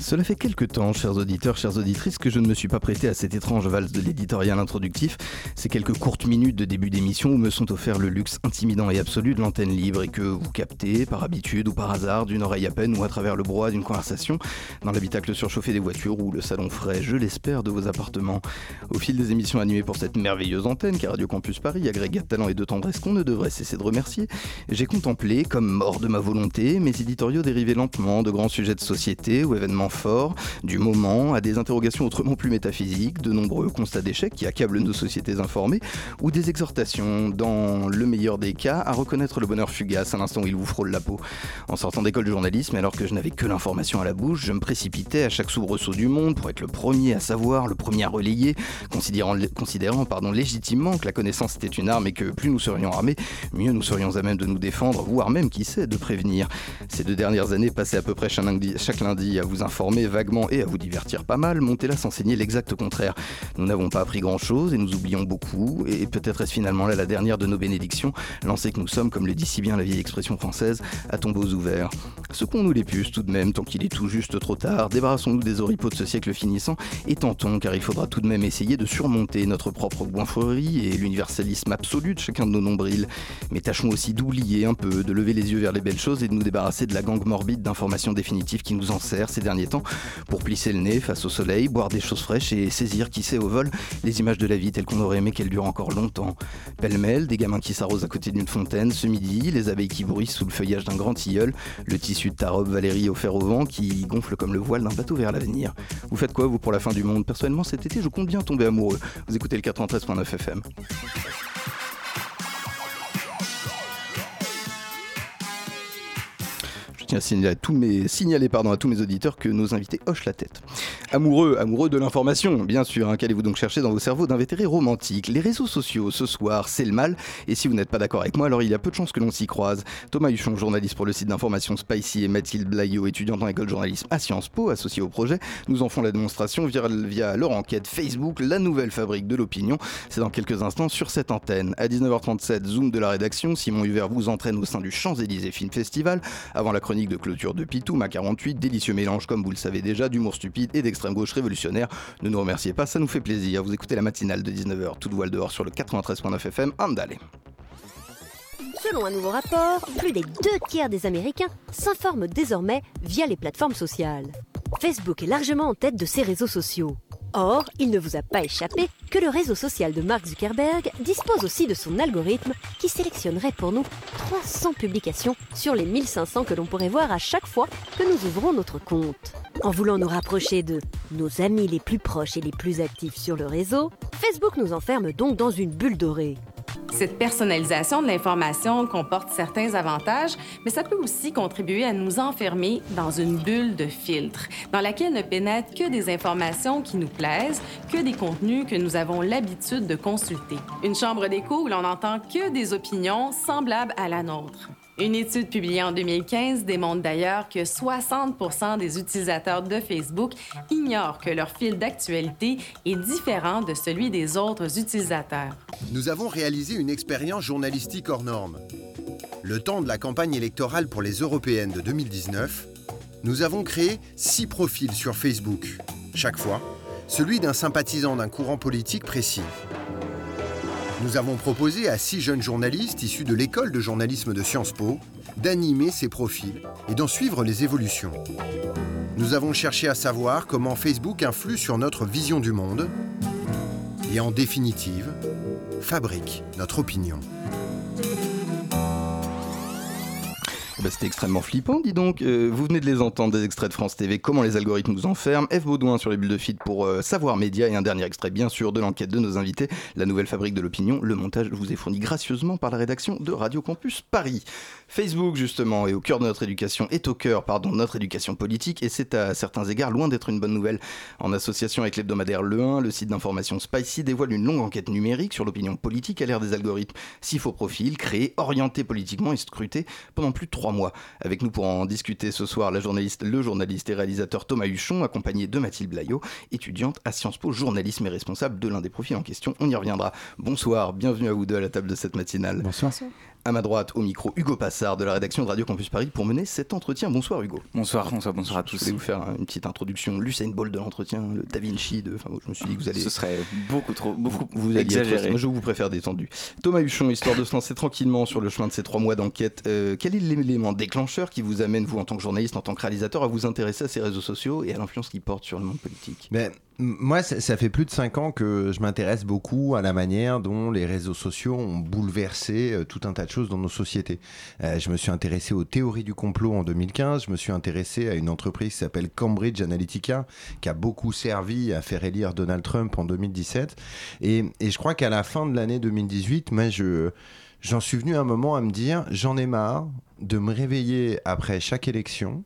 Cela fait quelque temps, chers auditeurs, chères auditrices, que je ne me suis pas prêté à cette étrange valse de l'éditorial introductif. Ces quelques courtes minutes de début d'émission où me sont offerts le luxe intimidant et absolu de l'antenne libre et que vous captez, par habitude ou par hasard, d'une oreille à peine ou à travers le brouhaha d'une conversation, dans l'habitacle surchauffé des voitures ou le salon frais, je l'espère, de vos appartements. Au fil des émissions animées pour cette merveilleuse antenne qu'est Radio Campus Paris, agrégat de talent et de tendresse qu'on ne devrait cesser de remercier, j'ai contemplé, comme mort de ma volonté, mes éditoriaux dérivés lentement de grands sujets de société ou événements fort, du moment à des interrogations autrement plus métaphysiques, de nombreux constats d'échecs qui accablent nos sociétés informées, ou des exhortations, dans le meilleur des cas, à reconnaître le bonheur fugace à l'instant où il vous frôle la peau. En sortant d'école de journalisme, alors que je n'avais que l'information à la bouche, je me précipitais à chaque soubresaut du monde pour être le premier à savoir, le premier à relayer, considérant, considérant pardon, légitimement que la connaissance était une arme et que plus nous serions armés, mieux nous serions à même de nous défendre, voire même, qui sait, de prévenir. Ces deux dernières années passées à peu près chaque lundi à vous informer vaguement et à vous divertir pas mal, Montella s'enseignait l'exact contraire. Nous n'avons pas appris grand-chose et nous oublions beaucoup, et peut-être est-ce finalement là la dernière de nos bénédictions, lancées que nous sommes, comme le dit si bien la vieille expression française, à tombeaux ouverts. Secouons-nous les puces tout de même, tant qu'il est tout juste trop tard, débarrassons-nous des oripeaux de ce siècle finissant, et tentons, car il faudra tout de même essayer de surmonter notre propre goinfrerie et l'universalisme absolu de chacun de nos nombrils. Mais tâchons aussi d'oublier un peu, de lever les yeux vers les belles choses et de nous débarrasser de la gangue morbide d'informations définitives qui nous enserre ces derniers temps pour plisser le nez face au soleil, boire des choses fraîches et saisir, qui sait, au vol, les images de la vie telles qu'on aurait aimé qu'elle dure encore longtemps. Pêle-mêle, des gamins qui s'arrosent à côté d'une fontaine ce midi, les abeilles qui bruissent sous le feuillage d'un grand tilleul, le tissu de ta robe Valérie offert au vent qui gonfle comme le voile d'un bateau vers l'avenir. Vous faites quoi, vous, pour la fin du monde? Personnellement, cet été, je compte bien tomber amoureux. Vous écoutez le 93.9 FM. Tiens à signaler, à tous mes, pardon, à tous mes auditeurs que nos invités hochent la tête. Amoureux, amoureux de l'information, bien sûr. Hein, Qu'allez-vous donc chercher dans vos cerveaux d'invétérés romantiques Les réseaux sociaux, ce soir, c'est le mal. Et si vous n'êtes pas d'accord avec moi, alors il y a peu de chances que l'on s'y croise. Thomas Huchon, journaliste pour le site d'information Spicy, et Mathilde Blaillot, étudiante en école de journalisme à Sciences Po, associée au projet, nous en font la démonstration via, via leur enquête Facebook, la nouvelle fabrique de l'opinion. C'est dans quelques instants sur cette antenne. À 19h37, Zoom de la rédaction, Simon Hubert vous entraîne au sein du Champs-Élysées Film Festival, avant la chronique de clôture de Pitou, ma 48, délicieux mélange, comme vous le savez déjà, d'humour stupide et d'extrême gauche révolutionnaire. Ne nous remerciez pas, ça nous fait plaisir. Vous écoutez la matinale de 19h, toute voile dehors sur le 93.9 FM, Andale. Selon un nouveau rapport, plus des deux tiers des Américains s'informent désormais via les plateformes sociales. Facebook est largement en tête de ces réseaux sociaux. Or, il ne vous a pas échappé que le réseau social de Mark Zuckerberg dispose aussi de son algorithme qui sélectionnerait pour nous 300 publications sur les 1500 que l'on pourrait voir à chaque fois que nous ouvrons notre compte. En voulant nous rapprocher de nos amis les plus proches et les plus actifs sur le réseau, Facebook nous enferme donc dans une bulle dorée. Cette personnalisation de l'information comporte certains avantages, mais ça peut aussi contribuer à nous enfermer dans une bulle de filtre, dans laquelle ne pénètrent que des informations qui nous plaisent, que des contenus que nous avons l'habitude de consulter. Une chambre d'écho où l'on n'entend que des opinions semblables à la nôtre. Une étude publiée en 2015 démontre d'ailleurs que 60 des utilisateurs de Facebook ignorent que leur fil d'actualité est différent de celui des autres utilisateurs. Nous avons réalisé une expérience journalistique hors norme. Le temps de la campagne électorale pour les européennes de 2019, nous avons créé six profils sur Facebook. Chaque fois, celui d'un sympathisant d'un courant politique précis. Nous avons proposé à six jeunes journalistes issus de l'école de journalisme de Sciences Po d'animer ces profils et d'en suivre les évolutions. Nous avons cherché à savoir comment Facebook influe sur notre vision du monde et en définitive, fabrique notre opinion. Bah, C'était extrêmement flippant, dis donc. Euh, vous venez de les entendre, des extraits de France TV, comment les algorithmes nous enferment. F. Baudouin sur les bulles de feed pour euh, Savoir Média et un dernier extrait, bien sûr, de l'enquête de nos invités, la nouvelle fabrique de l'opinion. Le montage vous est fourni gracieusement par la rédaction de Radio Campus Paris. Facebook, justement, est au cœur de notre éducation, est au cœur, pardon, de notre éducation politique, et c'est à certains égards loin d'être une bonne nouvelle. En association avec l'hebdomadaire Le 1, le site d'information Spicy dévoile une longue enquête numérique sur l'opinion politique à l'ère des algorithmes. Six faux profils, créés, orientés politiquement et scrutés pendant plus de trois mois. Avec nous pour en discuter ce soir, la journaliste, le journaliste et réalisateur Thomas Huchon, accompagné de Mathilde Blaillot, étudiante à Sciences Po, journalisme et responsable de l'un des profils en question. On y reviendra. Bonsoir, bienvenue à vous deux à la table de cette matinale. Bonsoir. À ma droite, au micro, Hugo Passard de la rédaction de Radio Campus Paris pour mener cet entretien. Bonsoir Hugo. Bonsoir, bonsoir, bonsoir à tous. Je voulais vous faire une petite introduction, l'Usain Bolt de l'entretien, le Da Vinci de. Enfin, je me suis dit que vous allez. Ce serait beaucoup trop, beaucoup vous alliez exagéré. Être... Moi, je vous préfère détendu. Thomas Huchon, histoire de se lancer tranquillement sur le chemin de ces trois mois d'enquête, euh, quel est l'élément déclencheur qui vous amène, vous, en tant que journaliste, en tant que réalisateur, à vous intéresser à ces réseaux sociaux et à l'influence qu'ils portent sur le monde politique? Mais moi, ça fait plus de 5 ans que je m'intéresse beaucoup à la manière dont les réseaux sociaux ont bouleversé euh, tout un tas de choses dans nos sociétés. Euh, je me suis intéressé aux théories du complot en 2015, je me suis intéressé à une entreprise qui s'appelle Cambridge Analytica, qui a beaucoup servi à faire élire Donald Trump en 2017. Et, je crois qu'à la fin de l'année 2018, moi, je... J'en suis venu un moment à me dire, j'en ai marre de me réveiller après chaque élection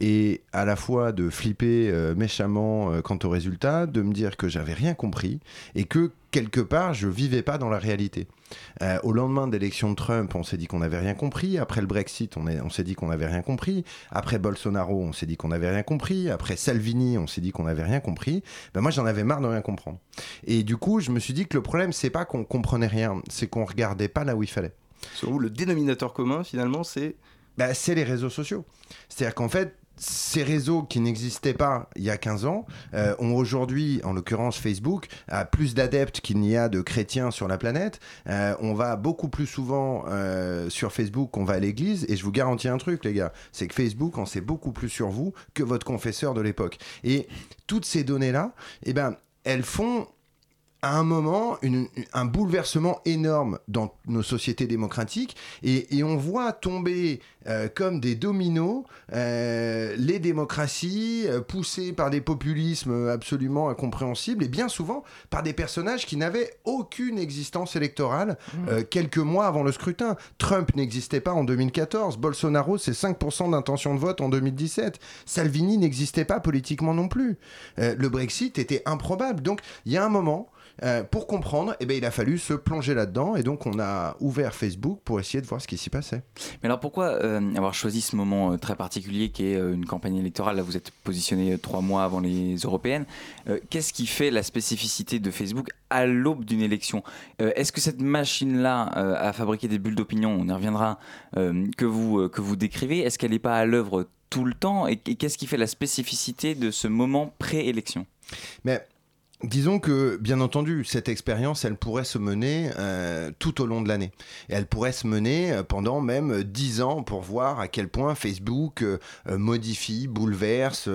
et à la fois de flipper euh, méchamment euh, quant au résultat, de me dire que j'avais rien compris et que quelque part je vivais pas dans la réalité. Euh, au lendemain de l'élection de Trump, on s'est dit qu'on n'avait rien compris. Après le Brexit, on, on s'est dit qu'on n'avait rien compris. Après Bolsonaro, on s'est dit qu'on n'avait rien compris. Après Salvini, on s'est dit qu'on n'avait rien compris. Ben moi, j'en avais marre de rien comprendre. Et du coup, je me suis dit que le problème, c'est pas qu'on comprenait rien, c'est qu'on regardait pas là où il fallait. Sur vous, le dénominateur commun, finalement, c'est bah, C'est les réseaux sociaux. C'est-à-dire qu'en fait, ces réseaux qui n'existaient pas il y a 15 ans euh, ont aujourd'hui, en l'occurrence Facebook, plus d'adeptes qu'il n'y a de chrétiens sur la planète. Euh, on va beaucoup plus souvent euh, sur Facebook qu'on va à l'église. Et je vous garantis un truc, les gars, c'est que Facebook en sait beaucoup plus sur vous que votre confesseur de l'époque. Et toutes ces données-là, eh ben, elles font à un moment une, un bouleversement énorme dans nos sociétés démocratiques et, et on voit tomber euh, comme des dominos euh, les démocraties euh, poussées par des populismes absolument incompréhensibles et bien souvent par des personnages qui n'avaient aucune existence électorale mmh. quelques mois avant le scrutin. Trump n'existait pas en 2014, Bolsonaro c'est 5% d'intention de vote en 2017, Salvini n'existait pas politiquement non plus. le Brexit était improbable. Donc il y a un moment euh, pour comprendre, eh ben, il a fallu se plonger là-dedans et donc on a ouvert Facebook pour essayer de voir ce qui s'y passait. Mais alors pourquoi euh, avoir choisi ce moment euh, très particulier qui est une campagne électorale? Là, vous êtes positionné trois mois avant les européennes. Qu'est-ce qui fait la spécificité de Facebook à l'aube d'une élection? Est-ce que cette machine-là a fabriqué des bulles d'opinion? On y reviendra. que vous que vous décrivez. Est-ce qu'elle n'est pas à l'œuvre tout le temps? Et, et qu'est-ce qui fait la spécificité de ce moment pré-élection? Mais Disons que, bien entendu, cette expérience, elle pourrait se mener euh, tout au long de l'année. Et elle pourrait se mener euh, pendant même dix ans pour voir à quel point Facebook euh, modifie, bouleverse,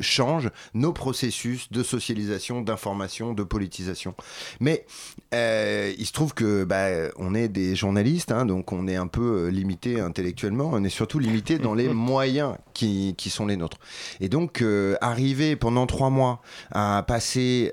change nos processus de socialisation, d'information, de politisation. Mais il se trouve que bah, on est des journalistes, hein, donc on est un peu limité intellectuellement, on est surtout limité dans les moyens qui, qui, sont les nôtres. Et donc, arriver pendant trois mois à passer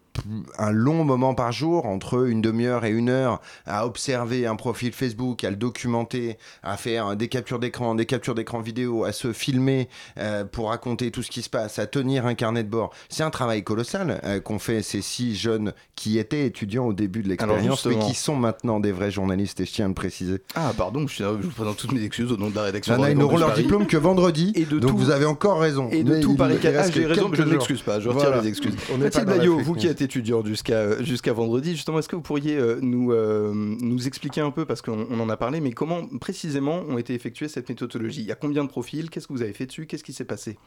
un long moment par jour, entre une demi-heure et une heure, à observer un profil Facebook, à le documenter, à faire des captures d'écran, des captures d'écran vidéo, à se filmer euh, pour raconter tout ce qui se passe, à tenir un carnet de bord. C'est un travail colossal euh, qu'ont fait ces six jeunes qui étaient étudiants au début de l'expérience, mais qui sont maintenant des vrais journalistes, et je tiens à le préciser. Ah, pardon, je, vous présente toutes mes excuses au nom de la rédaction. ils n'auront leur diplôme que vendredi, et de donc vous avez encore raison. Et de tout par Ah, j'ai raison, mais je ne m'excuse pas, je retire les excuses. Mathilde Bayot, vous qui êtes jusqu'à jusqu'à vendredi. Justement, est-ce que vous pourriez euh, nous, euh, nous expliquer un peu, parce qu'on en a parlé, mais comment précisément ont été effectuées cette méthodologie? Il y a combien de profils? Qu'est-ce que vous avez fait dessus? Qu'est-ce qui s'est passé?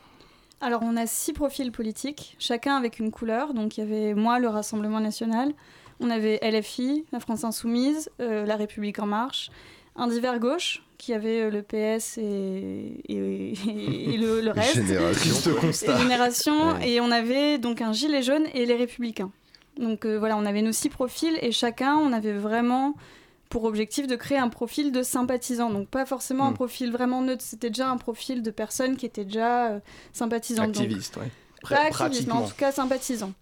Alors on a six profils politiques, chacun avec une couleur. Donc il y avait moi, le Rassemblement national, on avait LFI, la France insoumise, euh, la République en marche, un divers gauche qui avait le PS et, et, le, reste. Génération. Génération. Et on avait donc un gilet jaune et les Républicains. Donc euh, voilà, on avait nos six profils et chacun, on avait vraiment pour objectif de créer un profil de sympathisant. Donc pas forcément un Mm. profil vraiment neutre, c'était déjà un profil de personnes qui étaient déjà euh, sympathisantes. Donc, Activiste, ouais. pas Pra- activiste, mais en tout cas sympathisant.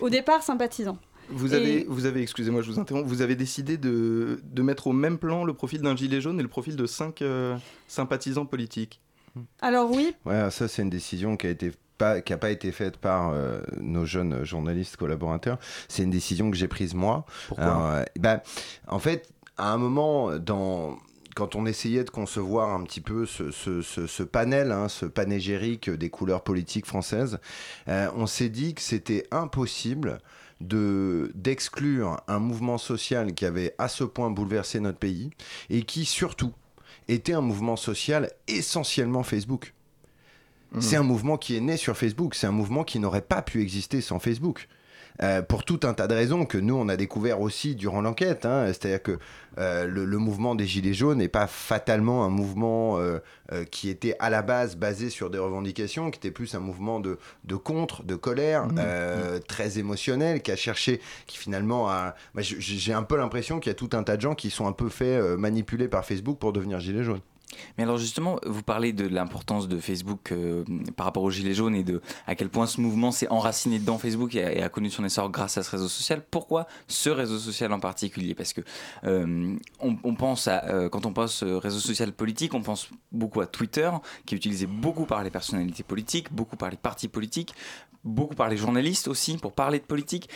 Au départ, sympathisant. Vous Et- avez, vous avez, excusez-moi, je vous interromps, vous avez décidé de, de mettre au même plan le profil d'un gilet jaune et le profil de cinq euh, sympathisants politiques. Alors oui, Ouais, ça c'est une décision qui a été pas, qui a pas été faite par euh, nos jeunes journalistes collaborateurs. C'est une décision que j'ai prise moi. Pourquoi Alors, euh, ben, en fait, à un moment dans quand on essayait de concevoir un petit peu ce, ce- ce- ce panel, hein, ce panégérique des couleurs politiques françaises, euh, on s'est dit que c'était impossible de d'exclure un mouvement social qui avait à ce point bouleversé notre pays et qui surtout était un mouvement social essentiellement Facebook. Mhm. C'est un mouvement qui est né sur Facebook, c'est un mouvement qui n'aurait pas pu exister sans Facebook. Euh, pour tout un tas de raisons que nous on a découvert aussi durant l'enquête. hein. C'est-à-dire que euh, le, le mouvement des Gilets jaunes n'est pas fatalement un mouvement euh, qui était à la base basé sur des revendications, qui était plus un mouvement de, de contre, de colère, euh, très émotionnel, qui a cherché, qui finalement a... J'ai un peu l'impression qu'il y a tout un tas de gens qui sont un peu fait euh, manipuler par Facebook pour devenir Gilets jaunes. Mais alors justement, vous parlez de l'importance de Facebook euh, par rapport aux Gilets jaunes et de à quel point ce mouvement s'est enraciné dans Facebook et a, connu son essor grâce à ce réseau social. Pourquoi ce réseau social en particulier? Parce que euh, on, pense euh, quand on pense euh, réseau social politique, on pense beaucoup à Twitter, qui est utilisé beaucoup par les personnalités politiques, beaucoup par les partis politiques, beaucoup par les journalistes aussi pour parler de politique.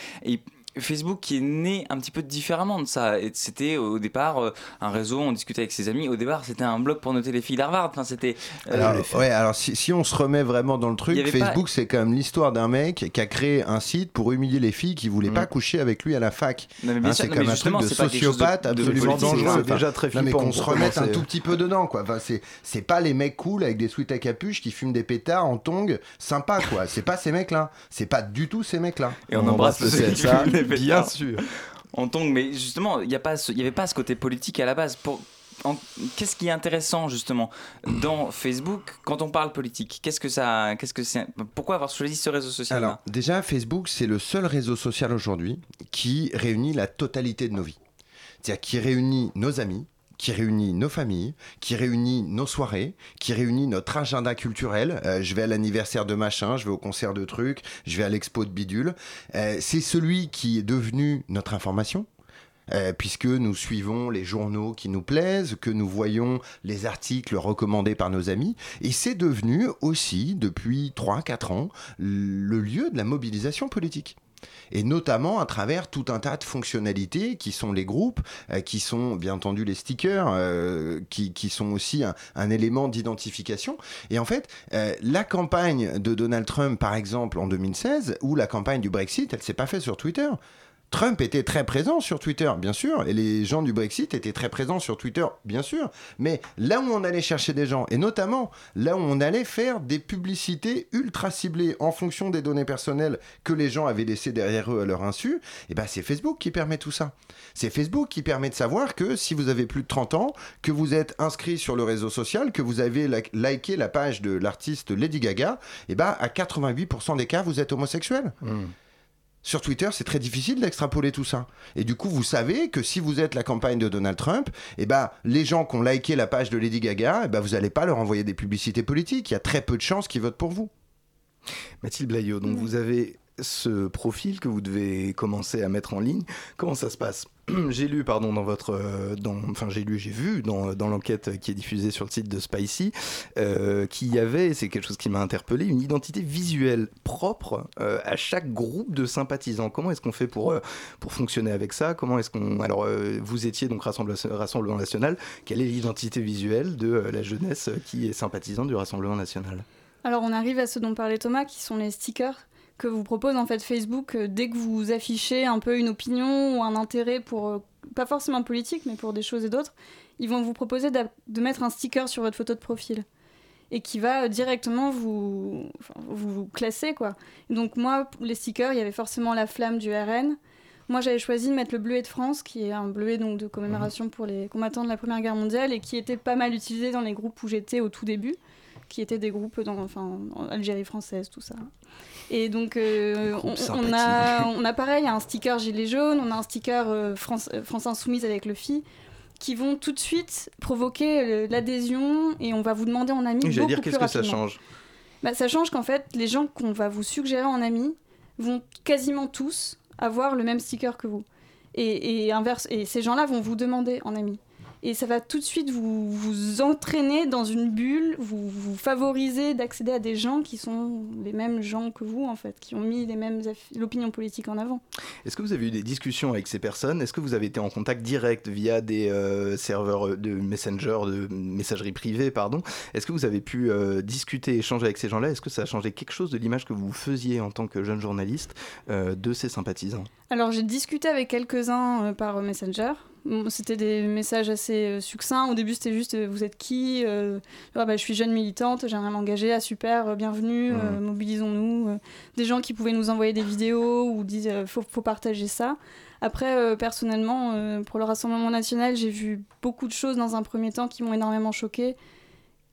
Facebook qui est né un petit peu différemment de ça. C'était au départ euh, un réseau, on discutait avec ses amis. Au départ, c'était un blog pour noter les filles d'Harvard. Enfin, c'était. euh, Alors, ouais, alors si, si on se remet vraiment dans le truc, pas- Facebook, c'est quand même l'histoire d'un mec qui a créé un site pour humilier les filles qui voulaient pas coucher avec lui à la fac. Hein, c'est comme un truc de sociopathe de absolument dangereux. c'est déjà très non, mais qu'on se remette un tout petit peu dedans, quoi. Enfin, c'est, pas les mecs cool avec des sweats à capuche qui fument des pétards en tongs, sympa, quoi. C'est pas ces mecs-là. C'est pas du tout ces mecs-là. Et on, embrasse le CSA, bien sûr. En mais justement, il n'y avait pas ce côté politique à la base. Pour... Qu'est-ce qui est intéressant justement dans Facebook quand on parle politique? Qu'est-ce que ça, qu'est-ce que c'est Pourquoi avoir choisi ce réseau social Alors, déjà, Facebook, c'est le seul réseau social aujourd'hui qui réunit la totalité de nos vies. C'est-à-dire qui réunit nos amis, qui réunit nos familles, qui réunit nos soirées, qui réunit notre agenda culturel. Euh, je vais à l'anniversaire de machin, je vais au concert de trucs, je vais à l'expo de bidule. Euh, c'est celui qui est devenu notre information. Euh, puisque nous suivons les journaux qui nous plaisent, que nous voyons les articles recommandés par nos amis, et c'est devenu aussi, depuis 3-4 ans, le lieu de la mobilisation politique. Et notamment à travers tout un tas de fonctionnalités qui sont les groupes, euh, qui sont bien entendu les stickers, euh, qui, qui sont aussi un, un élément d'identification. Et en fait, euh, la campagne de Donald Trump, par exemple, en 2016, ou la campagne du Brexit, elle s'est pas faite sur Twitter. Trump était très présent sur Twitter, bien sûr, et les gens du Brexit étaient très présents sur Twitter, bien sûr. Mais là où on allait chercher des gens, et notamment là où on allait faire des publicités ultra ciblées en fonction des données personnelles que les gens avaient laissées derrière eux à leur insu, et ben c'est Facebook qui permet tout ça. C'est Facebook qui permet de savoir que si vous avez plus de 30 ans, que vous êtes inscrit sur le réseau social, que vous avez liké la page de l'artiste Lady Gaga, et ben à 88% des cas, vous êtes homosexuel. Sur Twitter, c'est très difficile d'extrapoler tout ça. Et du coup, vous savez que si vous êtes la campagne de Donald Trump, eh ben, les gens qui ont liké la page de Lady Gaga, eh ben, vous n'allez pas leur envoyer des publicités politiques. Il y a très peu de chances qu'ils votent pour vous. Mathilde Blaillot, donc vous avez ce profil que vous devez commencer à mettre en ligne. Comment ça se passe? J'ai lu, pardon, dans votre, euh, dans, enfin j'ai lu, j'ai vu dans, dans l'enquête qui est diffusée sur le site de Spicy, euh, qu'il y avait, c'est quelque chose qui m'a interpellé, une identité visuelle propre euh, à chaque groupe de sympathisants. Comment est-ce qu'on fait pour pour fonctionner avec ça? Comment est-ce qu'on, alors vous étiez donc Rassemblement, National. Quelle est l'identité visuelle de la jeunesse qui est sympathisante du Rassemblement National? Alors on arrive à ce dont parlait Thomas, qui sont les stickers que vous propose en fait Facebook euh, dès que vous affichez un peu une opinion ou un intérêt pour, euh, pas forcément politique, mais pour des choses et d'autres, ils vont vous proposer de mettre un sticker sur votre photo de profil et qui va euh, directement vous, enfin, vous classer quoi. Donc moi, les stickers, il y avait forcément la flamme du RN. Moi, j'avais choisi de mettre le bleuet de France, qui est un bleuet donc de commémoration pour les combattants de la Première Guerre mondiale et qui était pas mal utilisé dans les groupes où j'étais au tout début. Qui étaient des groupes dans enfin, en Algérie française, tout ça. Et donc, euh, on, a, on a pareil un sticker gilet jaune, on a un sticker euh, France, euh, France Insoumise avec le FI, qui vont tout de suite provoquer l'adhésion et on va vous demander en ami. J'allais dire, qu'est-ce que ça change Bah, ça change qu'en fait, les gens qu'on va vous suggérer en ami vont quasiment tous avoir le même sticker que vous. Et, et inverse, et ces gens-là vont vous demander en ami. Et ça va tout de suite vous, vous entraîner dans une bulle, vous, vous favoriser d'accéder à des gens qui sont les mêmes gens que vous, en fait, qui ont mis les mêmes l'opinion politique en avant. Est-ce que vous avez eu des discussions avec ces personnes? Est-ce que vous avez été en contact direct via des euh, serveurs de Messenger, de messagerie privée, pardon? Est-ce que vous avez pu euh, discuter, échanger avec ces gens-là? Est-ce que ça a changé quelque chose de l'image que vous faisiez en tant que jeune journaliste euh, de ces sympathisants? Alors j'ai discuté avec quelques-uns euh, par Messenger. C'était des messages assez euh, succincts. Au début, c'était juste euh, vous êtes qui Euh, Ah, bah, Je suis jeune militante, j'aimerais m'engager. Ah super, bienvenue, euh, mobilisons-nous. Des gens qui pouvaient nous envoyer des vidéos ou euh, faut, faut partager ça. Après, euh, personnellement, pour le Rassemblement national, j'ai vu beaucoup de choses dans un premier temps qui m'ont énormément choquée,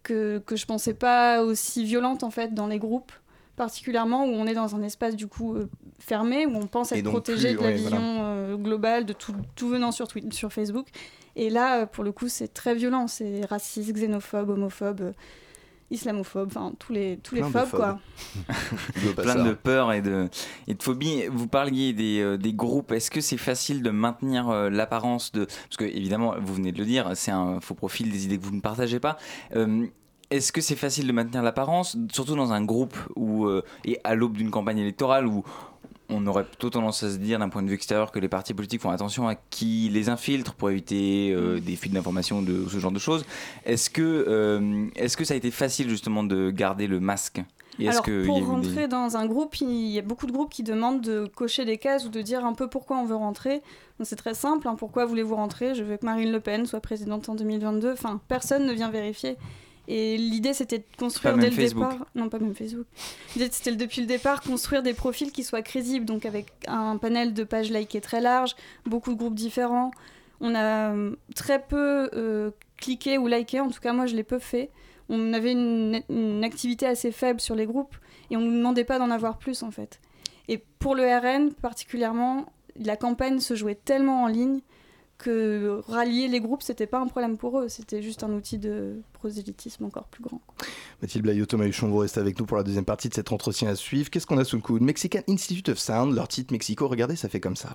que, que je pensais pas aussi violentes en fait dans les groupes particulièrement où on est dans un espace du coup euh, fermé où on pense être protégé plus- de la ouais, vision voilà. euh, globale de tout, tout venant sur, Twitter, sur Facebook et là euh, pour le coup c'est très violent c'est raciste xénophobe homophobe euh, islamophobe enfin tous les tous les Plein phobes phobes. quoi plein de peur et de, et de phobie. Vous parliez des, euh, des groupes. Est-ce que c'est facile de maintenir euh, l'apparence de. Parce que, évidemment, vous venez de le dire, c'est un faux profil, des idées que vous ne partagez pas. Euh, est-ce que c'est facile de maintenir l'apparence, surtout dans un groupe où, euh, et à l'aube d'une campagne électorale où on aurait plutôt tendance à se dire d'un point de vue extérieur que les partis politiques font attention à qui les infiltre pour éviter euh, des fuites d'informations, de ce genre de choses. Est-ce que, euh, est-ce que ça a été facile justement de garder le masque? Et Alors, pour des- rentrer dans un groupe, il y a beaucoup de groupes qui demandent de cocher des cases ou de dire un peu pourquoi on veut rentrer. C'est très simple. hein. pourquoi voulez-vous rentrer? Je veux que Marine Le Pen soit présidente en 2022. Enfin, personne ne vient vérifier. Et l'idée, c'était de construire dès le Facebook. départ. Non, pas même Facebook. L'idée, c'était depuis le départ construire des profils qui soient crédibles, donc avec un panel de pages likées très large, beaucoup de groupes différents. On a euh, très peu euh, cliqué ou liké, en tout cas moi je l'ai peu fait. On avait une, une activité assez faible sur les groupes et on ne nous demandait pas d'en avoir plus en fait. Et pour le RN particulièrement, la campagne se jouait tellement en ligne que rallier les groupes, c'était pas un problème pour eux, c'était juste un outil de prosélytisme encore plus grand. Mathilde Blaillot, Thomas Huchon, vous restez avec nous pour la deuxième partie de cet entretien à suivre. Qu'est-ce qu'on a sous le coude? Mexican Institute of Sound, leur titre Mexico, regardez, ça fait comme ça.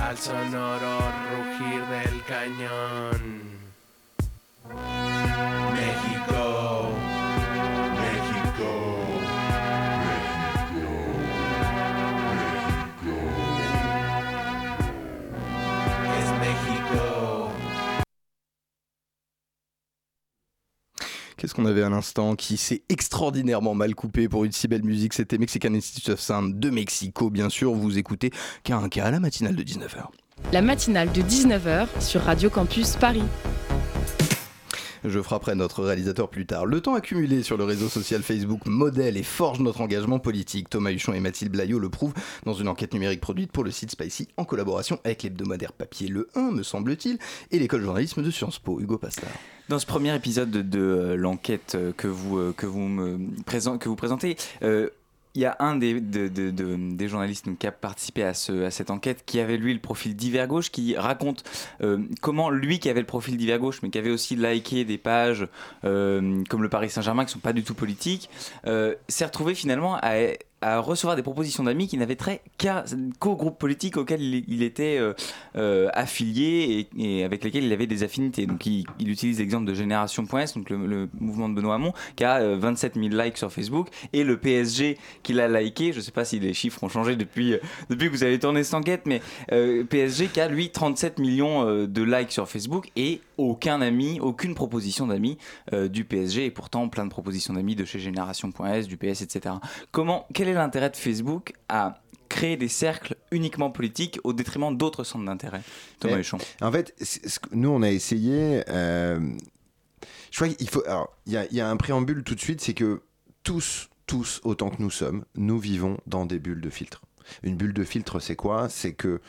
al sonoro rugir del cañón. México, Qu'est-ce qu'on avait à l'instant qui s'est extraordinairement mal coupé pour une si belle musique? C'était Mexican Institute of Sound de Mexico, bien sûr. Vous écoutez K1K à la matinale de 19h. La matinale de 19h sur Radio Campus Paris. Je frapperai notre réalisateur plus tard. Le temps accumulé sur le réseau social Facebook modèle et forge notre engagement politique. Thomas Huchon et Mathilde Blaillot le prouvent dans une enquête numérique produite pour le site Spicy en collaboration avec l'hebdomadaire papier Le 1, me semble-t-il, et l'école journalisme de Sciences Po, Hugo Pastard. Dans ce premier épisode de, euh, l'enquête euh, que vous, euh, que, vous présentez, il y a un des, de- de- de- des journalistes qui a participé à, ce- à cette enquête qui avait lui le profil d'hiver gauche qui raconte euh, comment lui qui avait le profil d'hiver gauche mais qui avait aussi liké des pages euh, comme le Paris Saint-Germain qui sont pas du tout politiques euh, s'est retrouvé finalement à, à recevoir des propositions d'amis qui n'avaient trait qu'au groupe politique auquel il, était euh, euh, affilié et, avec lesquels il avait des affinités. Donc il, il utilise l'exemple de Génération.s, donc le, mouvement de Benoît Hamon, qui a euh, 27 000 likes sur Facebook, et le PSG qu'il a liké, je ne sais pas si les chiffres ont changé depuis, euh, depuis que vous avez tourné cette enquête, mais euh, PSG qui a lui 37 millions euh, de likes sur Facebook et aucun ami, aucune proposition d'amis euh, du PSG, et pourtant plein de propositions d'amis de chez Génération.s, du PS, etc. Comment, quel est l'intérêt de Facebook à créer des cercles uniquement politiques au détriment d'autres centres d'intérêt Thomas Huchon? En fait, c'est- ce que- nous, on a essayé. euh, je crois qu'il faut. Alors, il y y a un préambule tout de suite, c'est que tous, tous, autant que nous sommes, nous vivons dans des bulles de filtre. Une bulle de filtre, c'est quoi? C'est que,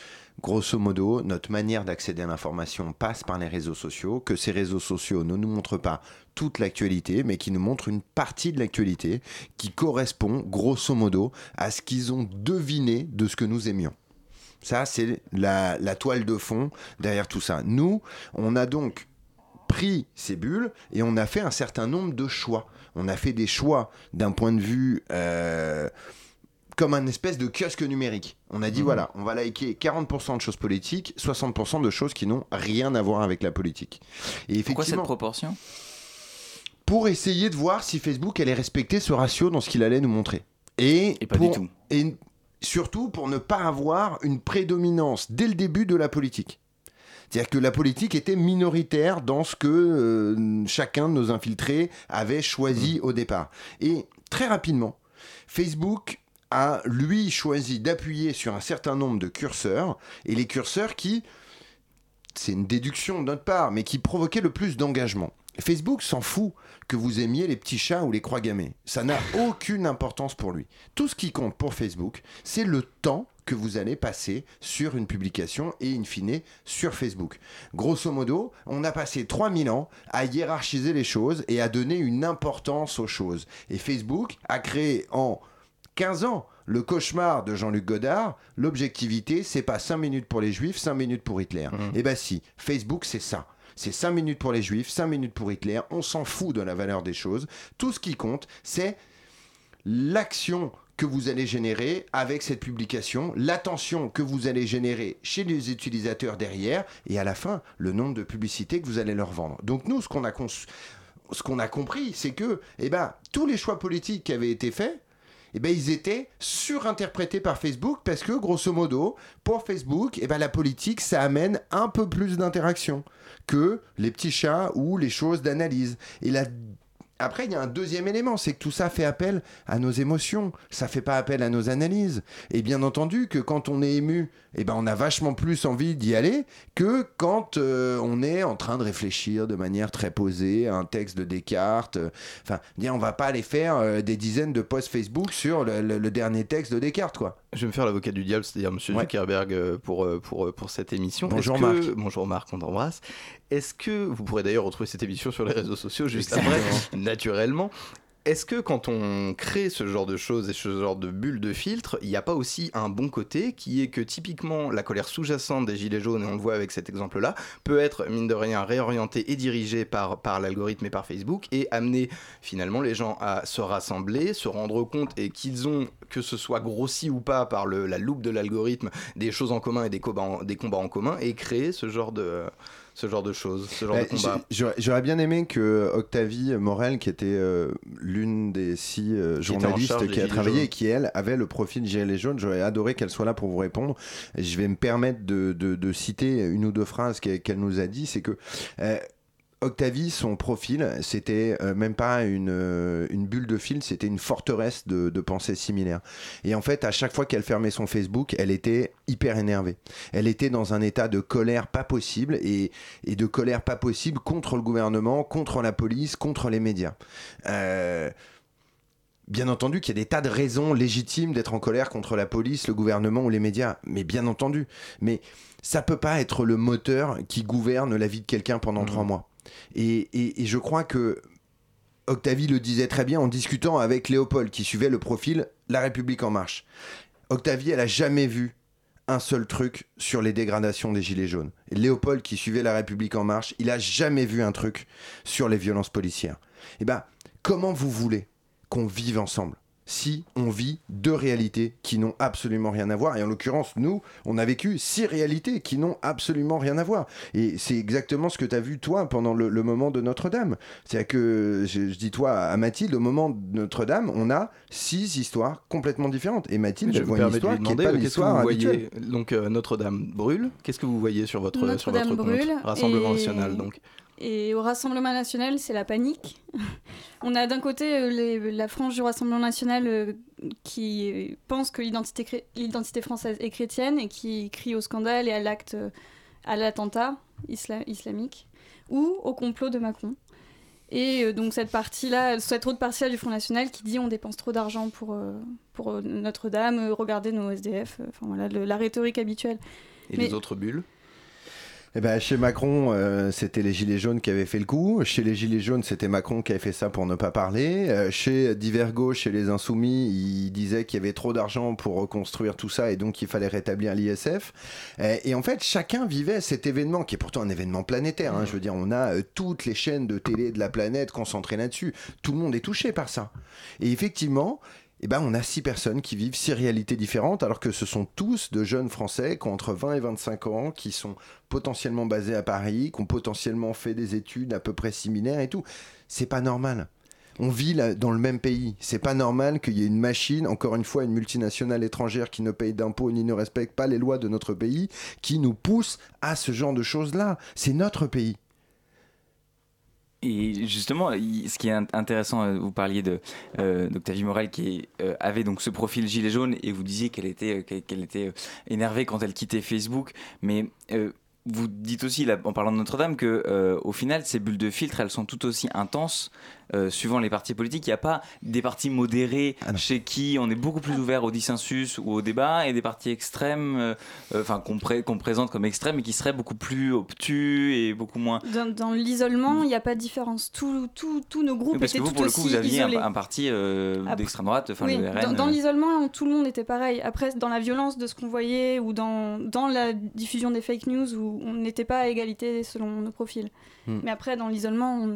grosso modo, notre manière d'accéder à l'information passe par les réseaux sociaux, que ces réseaux sociaux ne nous montrent pas toute l'actualité, mais qui nous montrent une partie de l'actualité qui correspond, grosso modo, à ce qu'ils ont deviné de ce que nous aimions. Ça, c'est la, la toile de fond derrière tout ça. Nous, on a donc pris ces bulles et on a fait un certain nombre de choix. On a fait des choix d'un point de vue euh, comme un espèce de kiosque numérique. On a dit Mhm. voilà, on va liker 40% de choses politiques, 60% de choses qui n'ont rien à voir avec la politique. Et Pourquoi cette effectivement, proportion? pour essayer de voir si Facebook allait respecter ce ratio dans ce qu'il allait nous montrer. Et, Et pas du tout. Et surtout pour ne pas avoir une prédominance dès le début de la politique. C'est-à-dire que la politique était minoritaire dans ce que euh, chacun de nos infiltrés avait choisi Mmh. au départ. Et très rapidement, Facebook a, lui, choisi d'appuyer sur un certain nombre de curseurs, et les curseurs qui, c'est une déduction de notre part, mais qui provoquaient le plus d'engagement. Facebook s'en fout que vous aimiez les petits chats ou les croix gammées. Ça n'a aucune importance pour lui. Tout ce qui compte pour Facebook, c'est le temps que vous allez passer sur une publication et in fine sur Facebook. Grosso modo, on a passé 3000 ans à hiérarchiser les choses et à donner une importance aux choses. Et Facebook a créé en 15 ans le cauchemar de Jean-Luc Godard, l'objectivité, c'est pas 5 minutes pour les juifs, 5 minutes pour Hitler. Eh ben si, Facebook c'est ça. C'est 5 minutes pour les juifs, 5 minutes pour Hitler, on s'en fout de la valeur des choses. Tout ce qui compte, c'est l'action que vous allez générer avec cette publication, l'attention que vous allez générer chez les utilisateurs derrière, et à la fin, le nombre de publicités que vous allez leur vendre. Donc nous, ce qu'on a, ce qu'on a compris, c'est que eh ben, tous les choix politiques qui avaient été faits, eh ben, ils étaient surinterprétés par Facebook parce que, grosso modo, pour Facebook, eh ben, la politique, ça amène un peu plus d'interaction que les petits chats ou les choses d'analyse. Et la après, il y a un deuxième élément, c'est que tout ça fait appel à nos émotions, ça fait pas appel à nos analyses. Et bien entendu que quand on est ému, eh ben on a vachement plus envie d'y aller que quand euh, on est en train de réfléchir de manière très posée à un texte de Descartes. Enfin, on va pas aller faire euh, des dizaines de posts Facebook sur le, dernier texte de Descartes, quoi. Je vais me faire l'avocat du diable, c'est-à-dire Monsieur Zuckerberg euh, pour, pour, pour cette émission. Bonjour Marc. Bonjour Marc, on t'embrasse. Est-ce que vous pourrez d'ailleurs retrouver cette émission sur les réseaux sociaux juste après, naturellement. Est-ce que quand on crée ce genre de choses et ce genre de bulles de filtre, il n'y a pas aussi un bon côté qui est que typiquement la colère sous-jacente des Gilets jaunes, et on le voit avec cet exemple-là, peut être mine de rien réorientée et dirigée par, par l'algorithme et par Facebook et amener finalement les gens à se rassembler, se rendre compte et qu'ils ont, que ce soit grossi ou pas par le, la loupe de l'algorithme, des choses en commun et des combats des combats en commun et créer ce genre de ce genre de choses, ce genre de combat. J'aurais bien aimé que Octavie Morel, qui était euh, l'une des six euh, journalistes qui, a travaillé et qui, elle, avait le profil Gilets jaunes, j'aurais adoré qu'elle soit là pour vous répondre. je vais me permettre de, de, citer une ou deux phrases qu'elle nous a dit, c'est que... Euh, Octavie, son profil, c'était euh, même pas une, euh, une, bulle de fil, c'était une forteresse de, de pensée similaire. Et en fait, à chaque fois qu'elle fermait son Facebook, elle était hyper énervée. Elle était dans un état de colère pas possible et, et de colère pas possible contre le gouvernement, contre la police, contre les médias. Euh, bien entendu qu'il y a des tas de raisons légitimes d'être en colère contre la police, le gouvernement ou les médias, mais bien entendu. Mais ça peut pas être le moteur qui gouverne la vie de quelqu'un pendant mmh. trois mois. Et, je crois que Octavie le disait très bien en discutant avec Léopold, qui suivait le profil La République en marche. Octavie, elle a jamais vu un seul truc sur les dégradations des Gilets jaunes. Léopold, qui suivait La République en marche, il a jamais vu un truc sur les violences policières. Eh ben, comment vous voulez qu'on vive ensemble? Si on vit deux réalités qui n'ont absolument rien à voir. Et en l'occurrence, nous, on a vécu six réalités qui n'ont absolument rien à voir. Et c'est exactement ce que tu as vu, toi, pendant le, moment de Notre-Dame. C'est-à-dire que, je, dis toi à Mathilde, au moment de Notre-Dame, on a six histoires complètement différentes. Et Mathilde, je voit une histoire qui n'est pas l'histoire habituelle. Donc euh, Notre-Dame brûle. Qu'est-ce que vous voyez sur votre, sur votre brûle Rassemblement national, donc et au Rassemblement national, c'est la panique. On a d'un côté euh, la frange du Rassemblement national euh, qui pense que l'identité française est chrétienne et qui crie au scandale et à l'acte, euh, à l'attentat islamique ou au complot de Macron. Et donc cette partie-là, cette autre partie-là du Front National qui dit on dépense trop d'argent pour, pour Notre-Dame, regardez nos SDF, enfin voilà, la rhétorique habituelle. Et les autres bulles? Eh ben, chez Macron, euh, c'était les Gilets jaunes qui avaient fait le coup. Chez les Gilets jaunes, c'était Macron qui avait fait ça pour ne pas parler. Euh, chez Divergo, chez les Insoumis, il disait qu'il y avait trop d'argent pour reconstruire tout ça et donc il fallait rétablir l'ISF. Euh, et en fait, chacun vivait cet événement qui est pourtant un événement planétaire. Hein. Je veux dire, on a toutes les chaînes de télé de la planète concentrées là-dessus. Tout le monde est touché par ça. Et effectivement, eh ben, on a six personnes qui vivent six réalités différentes, alors que ce sont tous de jeunes Français qui ont entre 20 et 25 ans, qui sont potentiellement basés à Paris, qui ont potentiellement fait des études à peu près similaires et tout. C'est pas normal. On vit dans le même pays. C'est pas normal qu'il y ait une machine, encore une fois, une multinationale étrangère qui ne paye d'impôts ni ne respecte pas les lois de notre pays, qui nous pousse à ce genre de choses-là. C'est notre pays. Et justement, ce qui est intéressant, euh, vous parliez de euh, d'Octavie Morel qui euh, avait donc ce profil gilet jaune et vous disiez qu'elle était qu'elle était énervée quand elle quittait Facebook, mais vous dites aussi, en parlant de Notre-Dame, que au final, ces bulles de filtre, elles sont tout aussi intenses euh, suivant les partis politiques. Il n'y a pas des partis modérés ah chez qui on est beaucoup plus ouvert au dissensus ou au débat et des partis extrêmes, euh, euh, enfin qu'on présente comme extrêmes et qui seraient beaucoup plus obtus et beaucoup moins. Dans, l'isolement, il n'y a pas de différence. Tous nos groupes parce étaient que vous, pour le coup, vous aviez un, parti d'extrême droite, enfin le RN. Dans, l'isolement, tout le monde était pareil. Après, dans la violence de ce qu'on voyait ou dans, dans la diffusion des fake news où on n'était pas à égalité selon nos profils. Hmm. Mais après, dans l'isolement,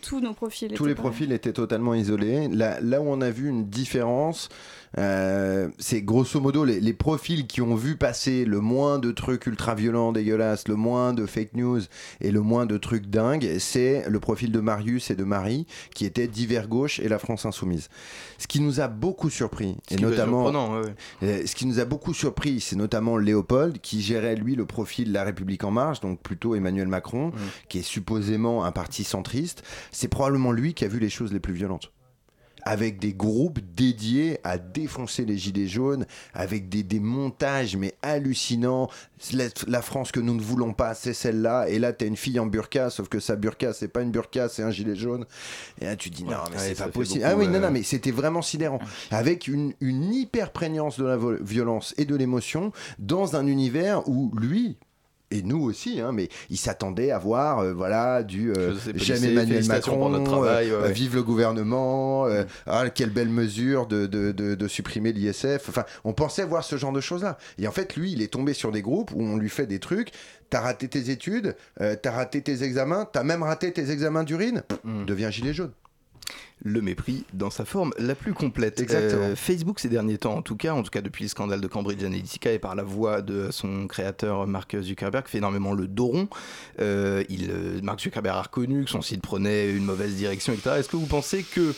tous nos profils tous les profils étaient totalement isolés. Là, là, où on a vu une différence, Euh, c'est grosso modo les, les profils qui ont vu passer le moins de trucs ultra violents, dégueulasses, le moins de fake news et le moins de trucs dingues. C'est le profil de Marius et de Marie qui étaient divers gauche et la France insoumise. Ce qui nous a beaucoup surpris, Ce et notamment, surprenant, ouais, ouais. euh, ce qui nous a beaucoup surpris, c'est notamment Léopold qui gérait lui le profil La République en marche, donc plutôt Emmanuel Macron, qui est supposément un parti centriste. C'est probablement lui qui a vu les choses les plus violentes avec des groupes dédiés à défoncer les gilets jaunes, avec des, des montages mais hallucinants. La, la France que nous ne voulons pas, c'est celle-là. Et là, t'as une fille en burqa, sauf que sa burqa, c'est pas une burqa, c'est un gilet jaune. Et là, tu dis non, mais Ouais, c'est pas possible. beaucoup, ah oui, non, ouais. non, mais c'était vraiment sidérant. Avec une, une hyper prégnance de la violence et de l'émotion dans un univers où lui, et nous aussi, hein, mais il s'attendait à voir, euh, voilà, du euh, j'aime Emmanuel Macron, travail, euh, ouais, vive le gouvernement, euh, ah, quelle belle mesure de, de, de, de supprimer l'ISF. Enfin, on pensait voir ce genre de choses-là. Et en fait, lui, il est tombé sur des groupes où on lui fait des trucs. T'as raté tes études, euh, t'as raté tes examens, t'as même raté tes examens d'urine, Mm. deviens gilet jaune. Le mépris dans sa forme la plus complète. Exactement. Euh, Facebook ces derniers temps, en tout cas, en tout cas depuis le scandale de Cambridge Analytica et par la voix de son créateur Mark Zuckerberg, fait énormément le dos rond. Euh, il, euh, Mark Zuckerberg a reconnu que son site prenait une mauvaise direction, etc. Est-ce que vous pensez que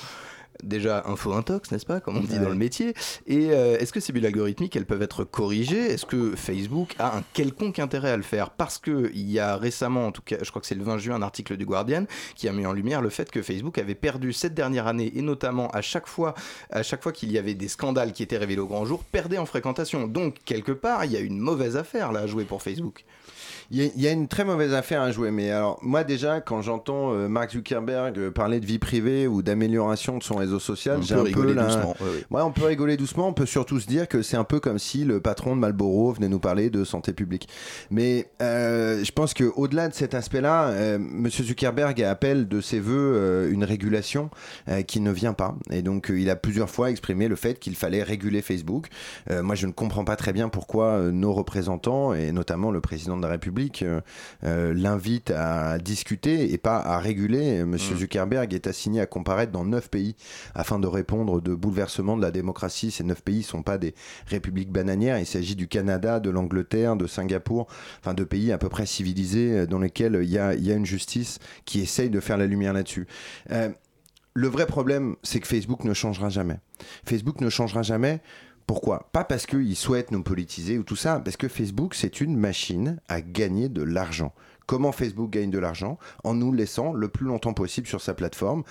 Déjà, info intox, n'est-ce pas, comme on dit Ouais. dans le métier. Et euh, est-ce que ces bulles algorithmiques, elles peuvent être corrigées? Est-ce que Facebook a un quelconque intérêt à le faire? Parce que il y a récemment, en tout cas, je crois que c'est le 20 juin, un article du Guardian qui a mis en lumière le fait que Facebook avait perdu cette dernière année et notamment à chaque fois, à chaque fois qu'il y avait des scandales qui étaient révélés au grand jour, perdait en fréquentation. Donc quelque part, il y a une mauvaise affaire là à jouer pour Facebook. Il y, a, il y a une très mauvaise affaire à jouer, mais alors moi déjà quand j'entends euh, Mark Zuckerberg euh, parler de vie privée ou d'amélioration de son réseau social, On peut un peu rigoler doucement, ouais, ouais. Ouais, on peut rigoler doucement. On peut surtout se dire que c'est un peu comme si le patron de Marlboro venait nous parler de santé publique. Mais euh, je pense que au-delà de cet aspect-là, euh, Monsieur Zuckerberg appelle de ses voeux euh, une régulation euh, qui ne vient pas. Et donc il a plusieurs fois exprimé le fait qu'il fallait réguler Facebook. Moi, je ne comprends pas très bien pourquoi nos représentants et notamment le président de la République l'invitent à discuter et pas à réguler. Monsieur Zuckerberg est assigné à comparaître dans neuf pays afin de répondre de bouleversements de la démocratie. Ces neuf pays ne sont pas des républiques bananières. Il s'agit du Canada, de l'Angleterre, de Singapour, enfin de pays à peu près civilisés euh, dans lesquels il y a, il y a une justice qui essaye de faire la lumière là-dessus. Euh, le vrai problème, c'est que Facebook ne changera jamais. Facebook ne changera jamais. Pourquoi? Pas parce qu'il souhaite nous politiser ou tout ça, parce que Facebook, c'est une machine à gagner de l'argent. Comment Facebook gagne de l'argent? En nous laissant le plus longtemps possible sur sa plateforme.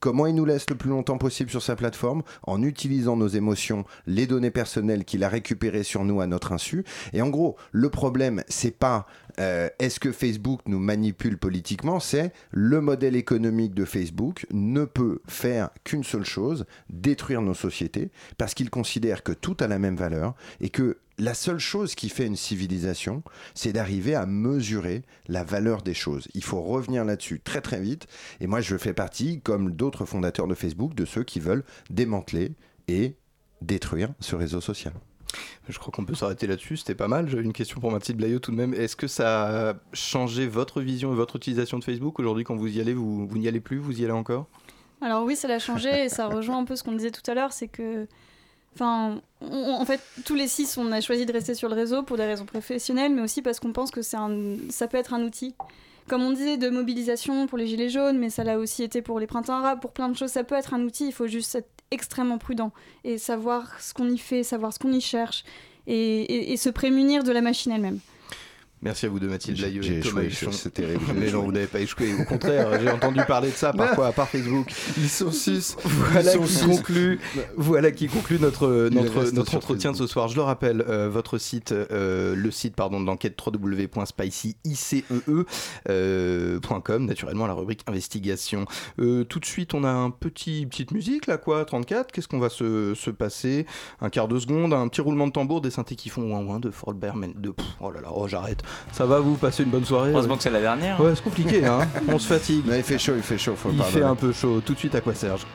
Comment il nous laisse le plus longtemps possible sur sa plateforme En utilisant nos émotions, les données personnelles qu'il a récupérées sur nous à notre insu. Et en gros, le problème, c'est pas euh, est-ce que Facebook nous manipule politiquement, c'est le modèle économique de Facebook ne peut faire qu'une seule chose, détruire nos sociétés, parce qu'il considère que tout a la même valeur et que la seule chose qui fait une civilisation, c'est d'arriver à mesurer la valeur des choses. Il faut revenir là-dessus très très vite. Et moi, je fais partie, comme d'autres fondateurs de Facebook, de ceux qui veulent démanteler et détruire ce réseau social. Je crois qu'on peut s'arrêter là-dessus, c'était pas mal. J'ai une question pour Mathilde Blaillot tout de même. Est-ce que ça a changé votre vision et votre utilisation de Facebook aujourd'hui quand vous y allez vous, vous n'y allez plus, vous y allez encore? Alors oui, ça l'a changé et ça rejoint un peu ce qu'on disait tout à l'heure, c'est que, enfin, en fait, tous les six, on a choisi de rester sur le réseau pour des raisons professionnelles, mais aussi parce qu'on pense que un, ça peut être un outil. Comme on disait, de mobilisation pour les gilets jaunes, mais ça l'a aussi été pour les printemps arabes, pour plein de choses. Ça peut être un outil, il faut juste être extrêmement prudent et savoir ce qu'on y fait, savoir ce qu'on y cherche et se prémunir de la machine elle-même. Merci à vous deux, Mathilde j'ai et Thomas Huchon. c'est terrible. Mais non, vous n'avez pas échoué. Au contraire, j'ai entendu parler de ça parfois par Facebook. Ils sont six. Voilà Ils sont qui six. conclut, voilà qui conclut notre, notre, notre entretien de ce soir. Je le rappelle, euh, votre site, euh, le site pardon, de l'enquête www.spicyicee.com, euh, .com, naturellement la rubrique investigation. Euh, tout de suite, on a un petit petite musique là, quoi, 34. Qu'est-ce qu'on va se, se passer? Un quart de seconde, un petit roulement de tambour, des synthés qui font ouin ouin de Fort Berman. De, pff, oh là là, oh j'arrête. Ça va vous passer une bonne soirée Heureusement que c'est la dernière. Ouais, c'est compliqué, hein. On se fatigue. Mais il fait chaud, il fait chaud, faut Il pardonner. fait un peu chaud. Tout de suite à quoi Serge?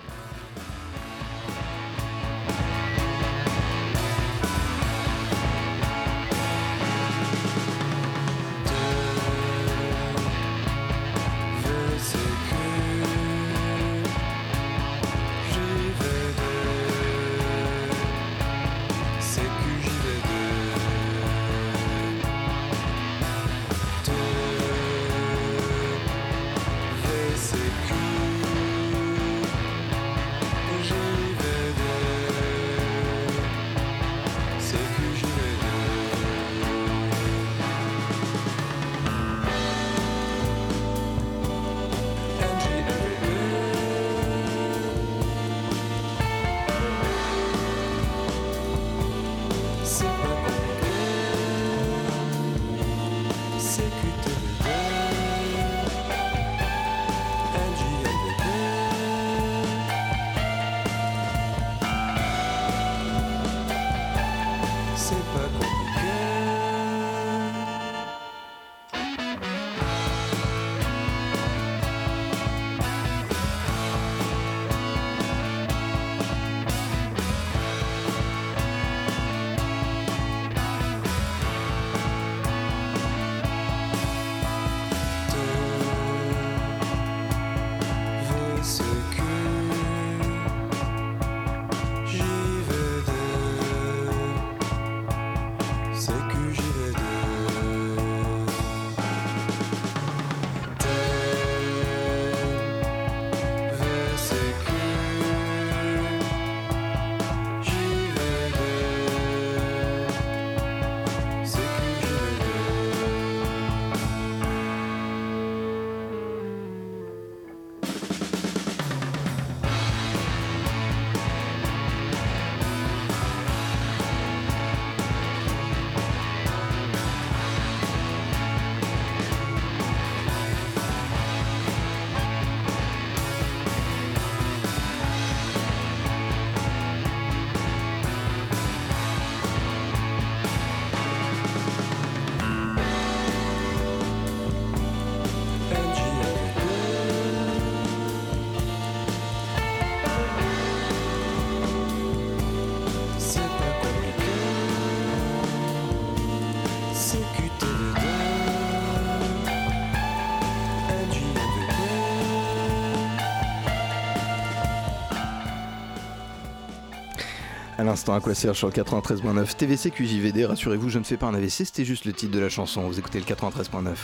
L'instant, à quoi sert sur le 93.9 TVC QJVD Rassurez-vous, je ne fais pas un AVC, c'était juste le titre de la chanson. Vous écoutez le 93.9.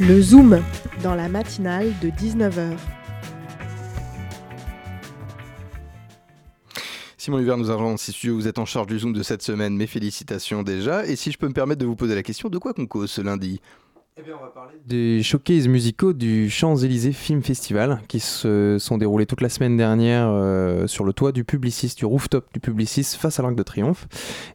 Le Zoom, dans la matinale de 19h. Simon Hubert nous a rejoint si vous êtes en charge du Zoom de cette semaine, mes félicitations déjà. Et si je peux me permettre de vous poser la question, de quoi qu'on cause ce lundi? Eh bien, on va parler des showcases musicaux du Champs-Élysées Film Festival qui se sont déroulés toute la semaine dernière euh, sur le toit du Publicis, du rooftop du Publicis face à l'Arc de Triomphe.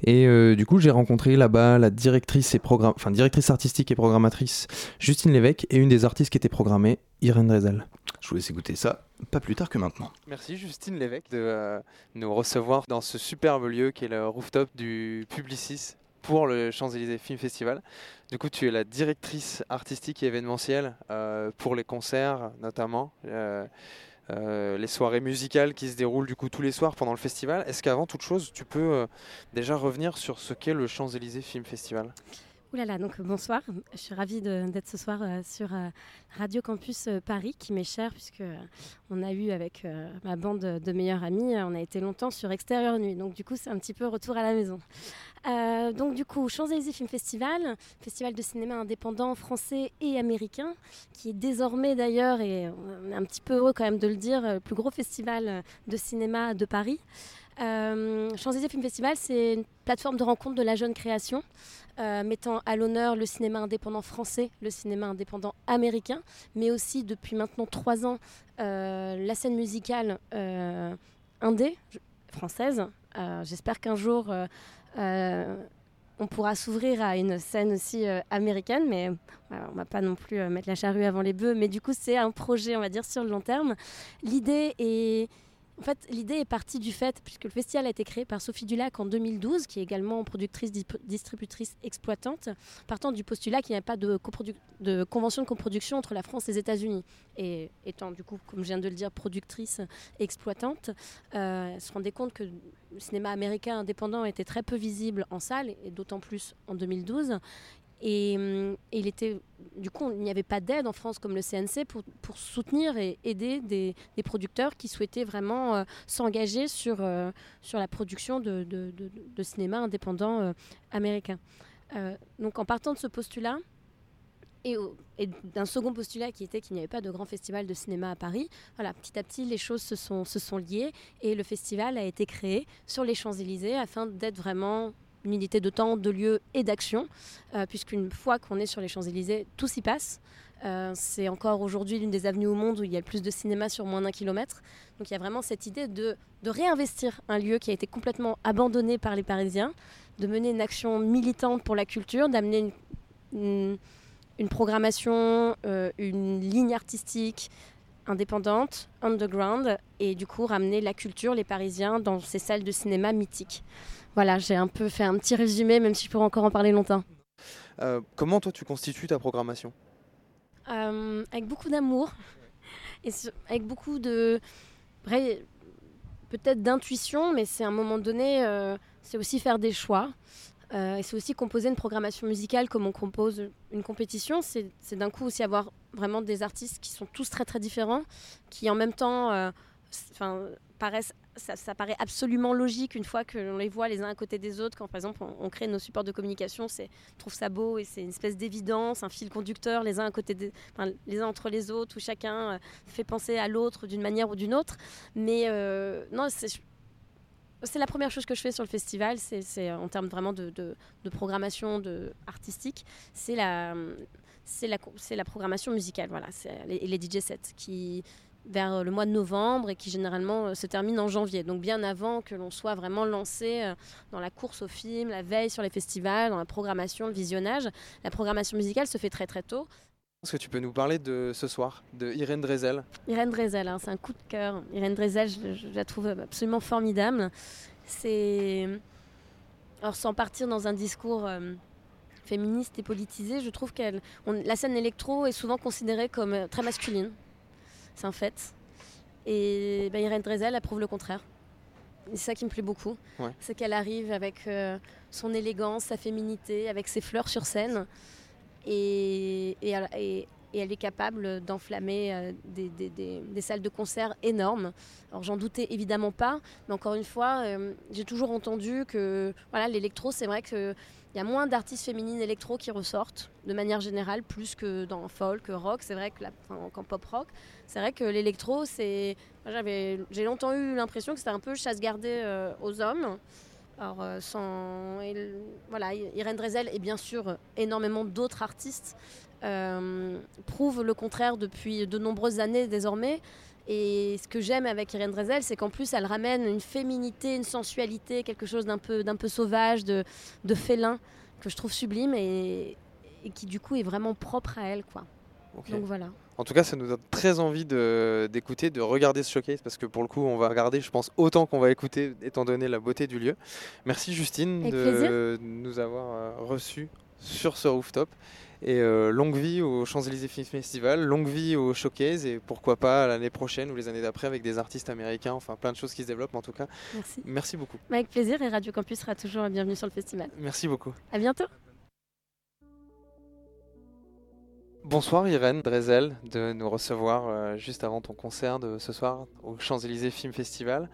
Et euh, du coup, j'ai rencontré là-bas la directrice, et enfin, directrice artistique et programmatrice Justine Lévesque et une des artistes qui étaient programmées, Irène Drezel. Je vous laisse écouter ça, pas plus tard que maintenant. Merci Justine Lévesque de euh, nous recevoir dans ce superbe lieu qui est le rooftop du Publicis pour le Champs-Élysées Film Festival. Du coup, tu es la directrice artistique et événementielle euh, pour les concerts notamment. Euh, euh, les soirées musicales qui se déroulent du coup tous les soirs pendant le festival. Est-ce qu'avant toute chose, tu peux déjà revenir sur ce qu'est le Champs-Élysées Film Festival? Oulala, donc bonsoir. Je suis ravie d'être ce soir sur Radio Campus Paris, qui m'est cher, puisque on a eu avec ma bande de meilleurs amis, on a été longtemps sur Extérieur Nuit. Donc du coup, c'est un petit peu retour à la maison. Euh, donc du coup, Champs-Élysées Film Festival, festival de cinéma indépendant français et américain, qui est désormais d'ailleurs, et on est un petit peu heureux quand même de le dire, le plus gros festival de cinéma de Paris. Euh, Champs-Élysées Film Festival, c'est une plateforme de rencontre de la jeune création, euh, mettant à l'honneur le cinéma indépendant français, le cinéma indépendant américain, mais aussi depuis maintenant trois ans la scène musicale indé française. J'espère qu'un jour euh, on pourra s'ouvrir à une scène aussi euh, américaine, mais on ne va pas non plus euh, mettre la charrue avant les bœufs. Mais du coup, c'est un projet, on va dire, sur le long terme. L'idée est en fait, l'idée est partie du fait, puisque le festival a été créé par Sophie Dulac en 2012, qui est également productrice, distributrice, exploitante, partant du postulat qu'il n'y a pas de, convention de coproduction entre la France et les États-Unis. Et étant, du coup, comme je viens de le dire, productrice, exploitante, euh, elle se rendait compte que le cinéma américain indépendant était très peu visible en salle, et d'autant plus en 2012. Et, il était, du coup, il n'y avait pas d'aide en France comme le CNC pour, soutenir et aider des, producteurs qui souhaitaient vraiment euh, s'engager sur, euh, sur la production de, cinéma indépendant euh, américain. donc en partant de ce postulat, et, et d'un second postulat qui était qu'il n'y avait pas de grand festival de cinéma à Paris. Voilà, petit à petit, les choses se sont liées et le festival a été créé sur les Champs-Élysées afin d'être vraiment une unité de temps, de lieu et d'action, euh, puisqu'une fois qu'on est sur les Champs-Élysées, tout s'y passe. Euh, c'est encore aujourd'hui l'une des avenues au monde où il y a le plus de cinéma sur moins d'un kilomètre. Donc il y a vraiment cette idée de, réinvestir un lieu qui a été complètement abandonné par les Parisiens, de mener une action militante pour la culture, d'amener une programmation, euh, une ligne artistique indépendante, underground, et du coup ramener la culture, les Parisiens, dans ces salles de cinéma mythiques. Voilà, j'ai un peu fait un petit résumé, même si je pourrais encore en parler longtemps. Euh, comment toi tu constitues ta programmation? Euh, avec beaucoup d'amour et avec beaucoup de peut-être d'intuition, mais c'est à un moment donné, euh, c'est aussi faire des choix. Euh, et c'est aussi composer une programmation musicale comme on compose une compétition. C'est d'un coup aussi avoir vraiment des artistes qui sont tous très très différents, qui en même temps euh, paraissent, ça, paraît absolument logique une fois que l'on les voit les uns à côté des autres. Quand par exemple on, crée nos supports de communication, c'est trouve ça beau et c'est une espèce d'évidence, un fil conducteur les uns à côté les uns entre les autres où chacun euh, fait penser à l'autre d'une manière ou d'une autre. Mais euh, non, c'est la première chose que je fais sur le festival, c'est c'est en termes vraiment de, programmation artistique, c'est la, programmation musicale, voilà, les, les DJ sets qui vers le mois de novembre et qui généralement euh, se termine en janvier, donc bien avant que l'on soit vraiment lancé euh, dans la course au film, la veille sur les festivals, dans la programmation, le visionnage. La programmation musicale se fait très très tôt. Est-ce que tu peux nous parler de ce soir, de Irène Drezel? Irène Drezel, hein, c'est un coup de cœur. Irène Drezel, je, je la trouve absolument formidable. C'est. Alors, sans partir dans un discours euh, féministe et politisé, je trouve qu'elle. La scène électro est souvent considérée comme euh, très masculine. C'est un fait. Et ben, Irène Drezel, elle prouve le contraire. C'est ça qui me plaît beaucoup. Ouais. C'est qu'elle arrive avec euh, son élégance, sa féminité, avec ses fleurs sur scène. Et, et, elle- et- et elle est capable d'enflammer euh, des, des- des- des salles de concert énormes. Alors j'en doutais évidemment pas, mais encore une fois, euh, j'ai toujours entendu que voilà, l'électro, c'est vrai qu'il y a moins d'artistes féminines électro qui ressortent de manière générale, plus que dans folk, rock. C'est vrai que pop rock, c'est vrai que l'électro, c'est. j'avais, j'ai longtemps eu l'impression que c'était un peu chasse gardée euh, aux hommes. Alors, euh, sans, voilà, Irène Drezel et bien sûr euh, énormément d'autres artistes prouvent le contraire depuis de nombreuses années désormais. Et ce que j'aime avec Irène Drezel, c'est qu'en plus, elle ramène une féminité, une sensualité, quelque chose d'un peu, d'un peu sauvage, de, de félin, que je trouve sublime et, et qui du coup est vraiment propre à elle. Quoi. Donc voilà. En tout cas, ça nous donne très envie d'écouter, de, regarder ce showcase, parce que pour le coup, on va regarder, je pense, autant qu'on va écouter, étant donné la beauté du lieu. Merci Justine Avec de plaisir. nous avoir euh, reçus sur ce rooftop. Et euh, longue vie au Champs-Élysées Film Festival, longue vie au showcase, et pourquoi pas l'année prochaine ou les années d'après avec des artistes américains, enfin plein de choses qui se développent en tout cas. Merci. Merci beaucoup. Avec plaisir et Radio Campus sera toujours bienvenue sur le festival. Merci beaucoup. À bientôt. Bonsoir Irène Drezel de nous recevoir euh, juste avant ton concert de ce soir au Champs-Élysées Film Festival.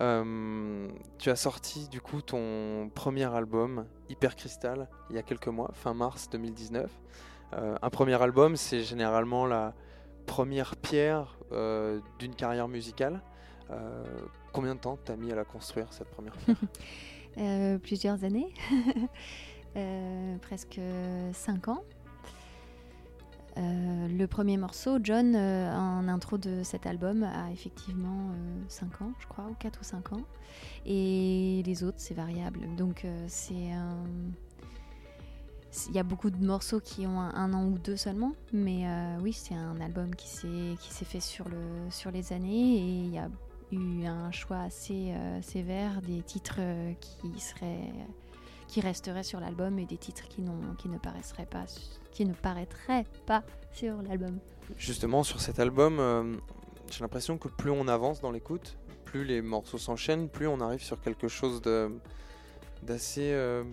Euh, tu as sorti du coup ton premier album Hyper Crystal il y a quelques mois, fin mars 2019. Euh, un premier album, c'est généralement la première pierre d'une carrière musicale. Combien de temps t'as mis à la construire cette première pierre? Plusieurs années, presque 5 ans. Euh, le premier morceau, John, euh, en intro de cet album, a effectivement 5 ans, je crois, ou 4 ou 5 ans. Et les autres, c'est variable. Donc euh, c'est Il y a beaucoup de morceaux qui ont un, an ou deux seulement, mais euh, oui, c'est un album qui s'est fait sur, le, sur les années et il y a eu un choix assez euh, sévère des titres euh, qui seraient qui resteraient sur l'album et des titres qui, qui ne paraîtraient pas qui ne paraîtraient pas sur l'album. Justement, sur cet album, euh, j'ai l'impression que plus on avance dans l'écoute, plus les morceaux s'enchaînent, plus on arrive sur quelque chose d'assez, euh,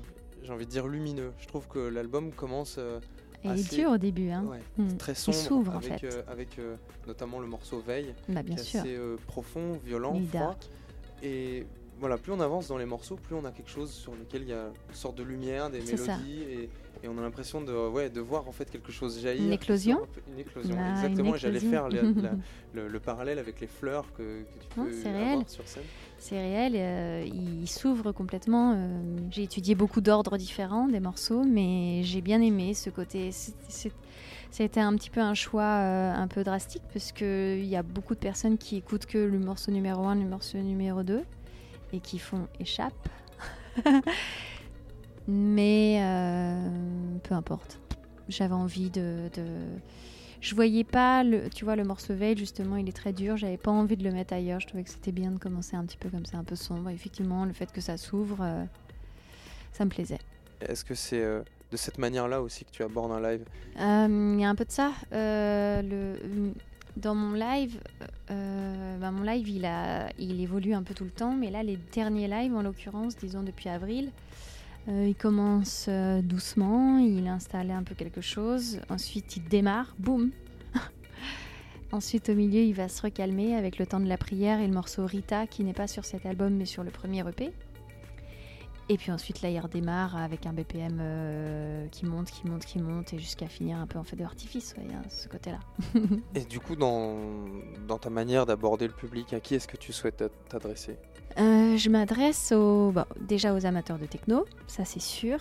j'ai envie de dire, lumineux. Je trouve que l'album commence. euh, Et il est assez- dur au début, hein. Ouais, Mm. Très Il sombre. s'ouvre, en fait. euh, avec euh, notamment le morceau Veille, Bah, bien qui est sûr. assez euh, profond, violent, Il froid. Et voilà, plus on avance dans les morceaux, plus on a quelque chose sur lequel il y a une sorte de lumière, des mélodies, et, et on a l'impression de, ouais, de voir en fait quelque chose jaillir. Une éclosion Une éclosion, Ah, exactement. J'allais faire éclosion. la- la- le, le parallèle avec les fleurs que, que tu Non, peux c'est avoir réel. sur scène. C'est réel, euh, il s'ouvre complètement. euh, j'ai étudié beaucoup d'ordres différents des morceaux, mais j'ai bien aimé ce côté. ça a été un petit peu un choix euh, un peu drastique parce qu'il y a beaucoup de personnes qui écoutent que le morceau numéro 1, le morceau numéro 2 et qui font échappe. Mais euh, peu importe. J'avais envie de, de, Je voyais pas, le, tu vois, le morceau Veil, justement, il est très dur. J'avais pas envie de le mettre ailleurs. Je trouvais que c'était bien de commencer un petit peu comme ça, un peu sombre. Effectivement, le fait que ça s'ouvre, euh, ça me plaisait. Est-ce que c'est euh, de cette manière-là aussi que tu abordes un live? Il y a un peu de ça. Le, dans mon live, euh, bah, mon live, il, évolue un peu tout le temps, mais là, les derniers lives, en l'occurrence, disons depuis avril, euh, il commence euh, doucement, il installe un peu quelque chose, ensuite il démarre, boum Ensuite, au milieu, il va se recalmer avec le temps de la prière et le morceau Rita, qui n'est pas sur cet album, mais sur le premier EP. Et puis ensuite, là, il redémarre avec un BPM euh, qui monte, qui monte, qui monte, et jusqu'à finir un peu en feu d'artifice, ouais, il y a ce côté-là. Et du coup, dans, dans ta manière d'aborder le public, à qui est-ce que tu souhaites t'adresser? Euh, je m'adresse aux, bon, déjà aux amateurs de techno, ça c'est sûr,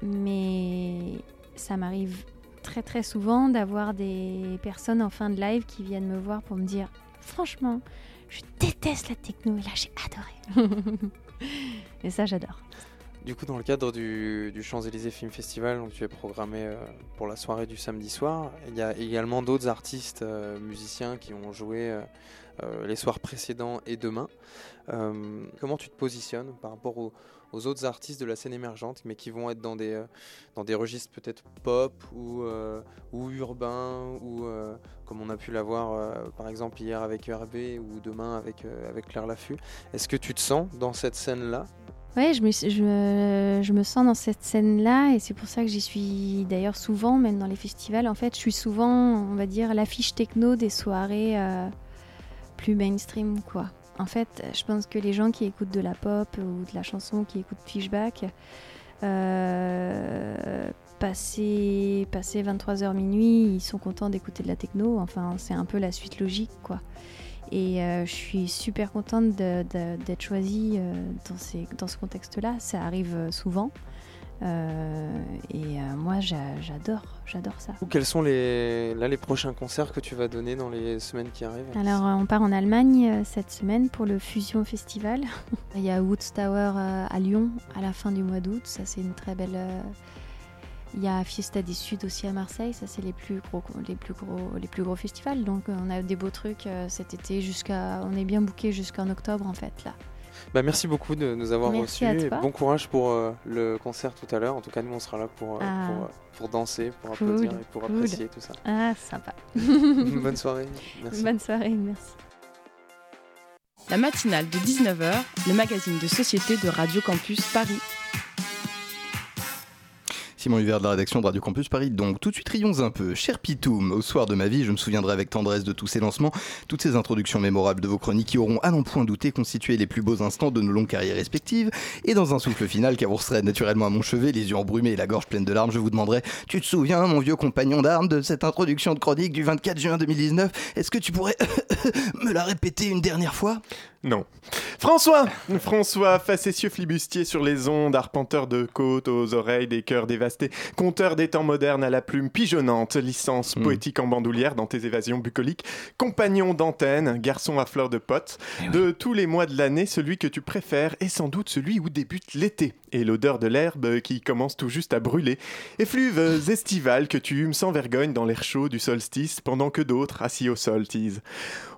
mais ça m'arrive très très souvent d'avoir des personnes en fin de live qui viennent me voir pour me dire franchement, je déteste la techno et là j'ai adoré. et ça j'adore. Du coup, dans le cadre du, Champs-Élysées Film Festival, donc tu es programmé euh, pour la soirée du samedi soir, il y a également d'autres artistes euh, musiciens qui ont joué euh, les soirs précédents et demain. Comment tu te positionnes par rapport aux, autres artistes de la scène émergente, mais qui vont être dans des, dans des registres peut-être pop ou, ou urbains, ou comme on a pu l'avoir par exemple hier avec ERB ou demain avec, avec Claire Laffut. Est-ce que tu te sens dans cette scène-là? Ouais, je me, je, je me sens dans cette scène-là et c'est pour ça que j'y suis d'ailleurs souvent, même dans les festivals. En fait, je suis souvent, on va dire, l'affiche techno des soirées euh, plus mainstream, quoi. En fait, je pense que les gens qui écoutent de la pop ou de la chanson, qui écoutent Fishback, euh, passer, passer 23h minuit, ils sont contents d'écouter de la techno. Enfin, c'est un peu la suite logique, quoi. Et euh, je suis super contente d'être choisie euh, dans, ces- dans ce contexte-là. Ça arrive euh, souvent. Euh, et euh, moi, j'a- j'adore, j'adore ça. Quels sont les, là, les prochains concerts que tu vas donner dans les semaines qui arrivent? Alors, on part en Allemagne cette semaine pour le Fusion Festival. Il y a Woods Tower euh, à Lyon à la fin du mois d'août. Ça, c'est une très belle. Il y a Fiesta des Sud aussi à Marseille. Ça, c'est les plus gros, les plus gros, les plus gros festivals. Donc, euh, on a des beaux trucs euh, cet été jusqu'à. On est bien booké jusqu'en octobre en fait là. Bah, merci beaucoup de nous avoir Merci reçus. à et toi. bon courage pour euh, le concert tout à l'heure. En tout cas, nous, on sera là pour, euh, Ah. pour, pour danser, pour Cool, applaudir et pour cool. apprécier tout ça. Ah, sympa. Bonne soirée. Merci. Bonne soirée, merci. La matinale de 19h, le magazine de société de Radio Campus Paris. Simon Hubert de la rédaction de Radio Campus Paris. Donc tout de suite rions un peu. Cher Pitoum, au soir de ma vie, je me souviendrai avec tendresse de tous ces lancements, toutes ces introductions mémorables de vos chroniques qui auront à n'en point douter constitué les plus beaux instants de nos longues carrières respectives. Et dans un souffle final avancerait naturellement à mon chevet, les yeux embrumés et la gorge pleine de larmes, je vous demanderai Tu te souviens, mon vieux compagnon d'armes, de cette introduction de chronique du 24 juin 2019 Est-ce que tu pourrais me la répéter une dernière fois? Non. François! François, facétieux flibustier sur les ondes, arpenteur de côtes aux oreilles des cœurs dévastés, conteur des temps modernes à la plume pigeonnante, licence poétique en bandoulière dans tes évasions bucoliques, compagnon d'antenne, garçon à fleur de pote, de tous les mois de l'année, celui que tu préfères est sans doute celui où débute l'été, et l'odeur de l'herbe qui commence tout juste à brûler, effluves estivales que tu humes sans vergogne dans l'air chaud du solstice, pendant que d'autres, assis au sol, tisent.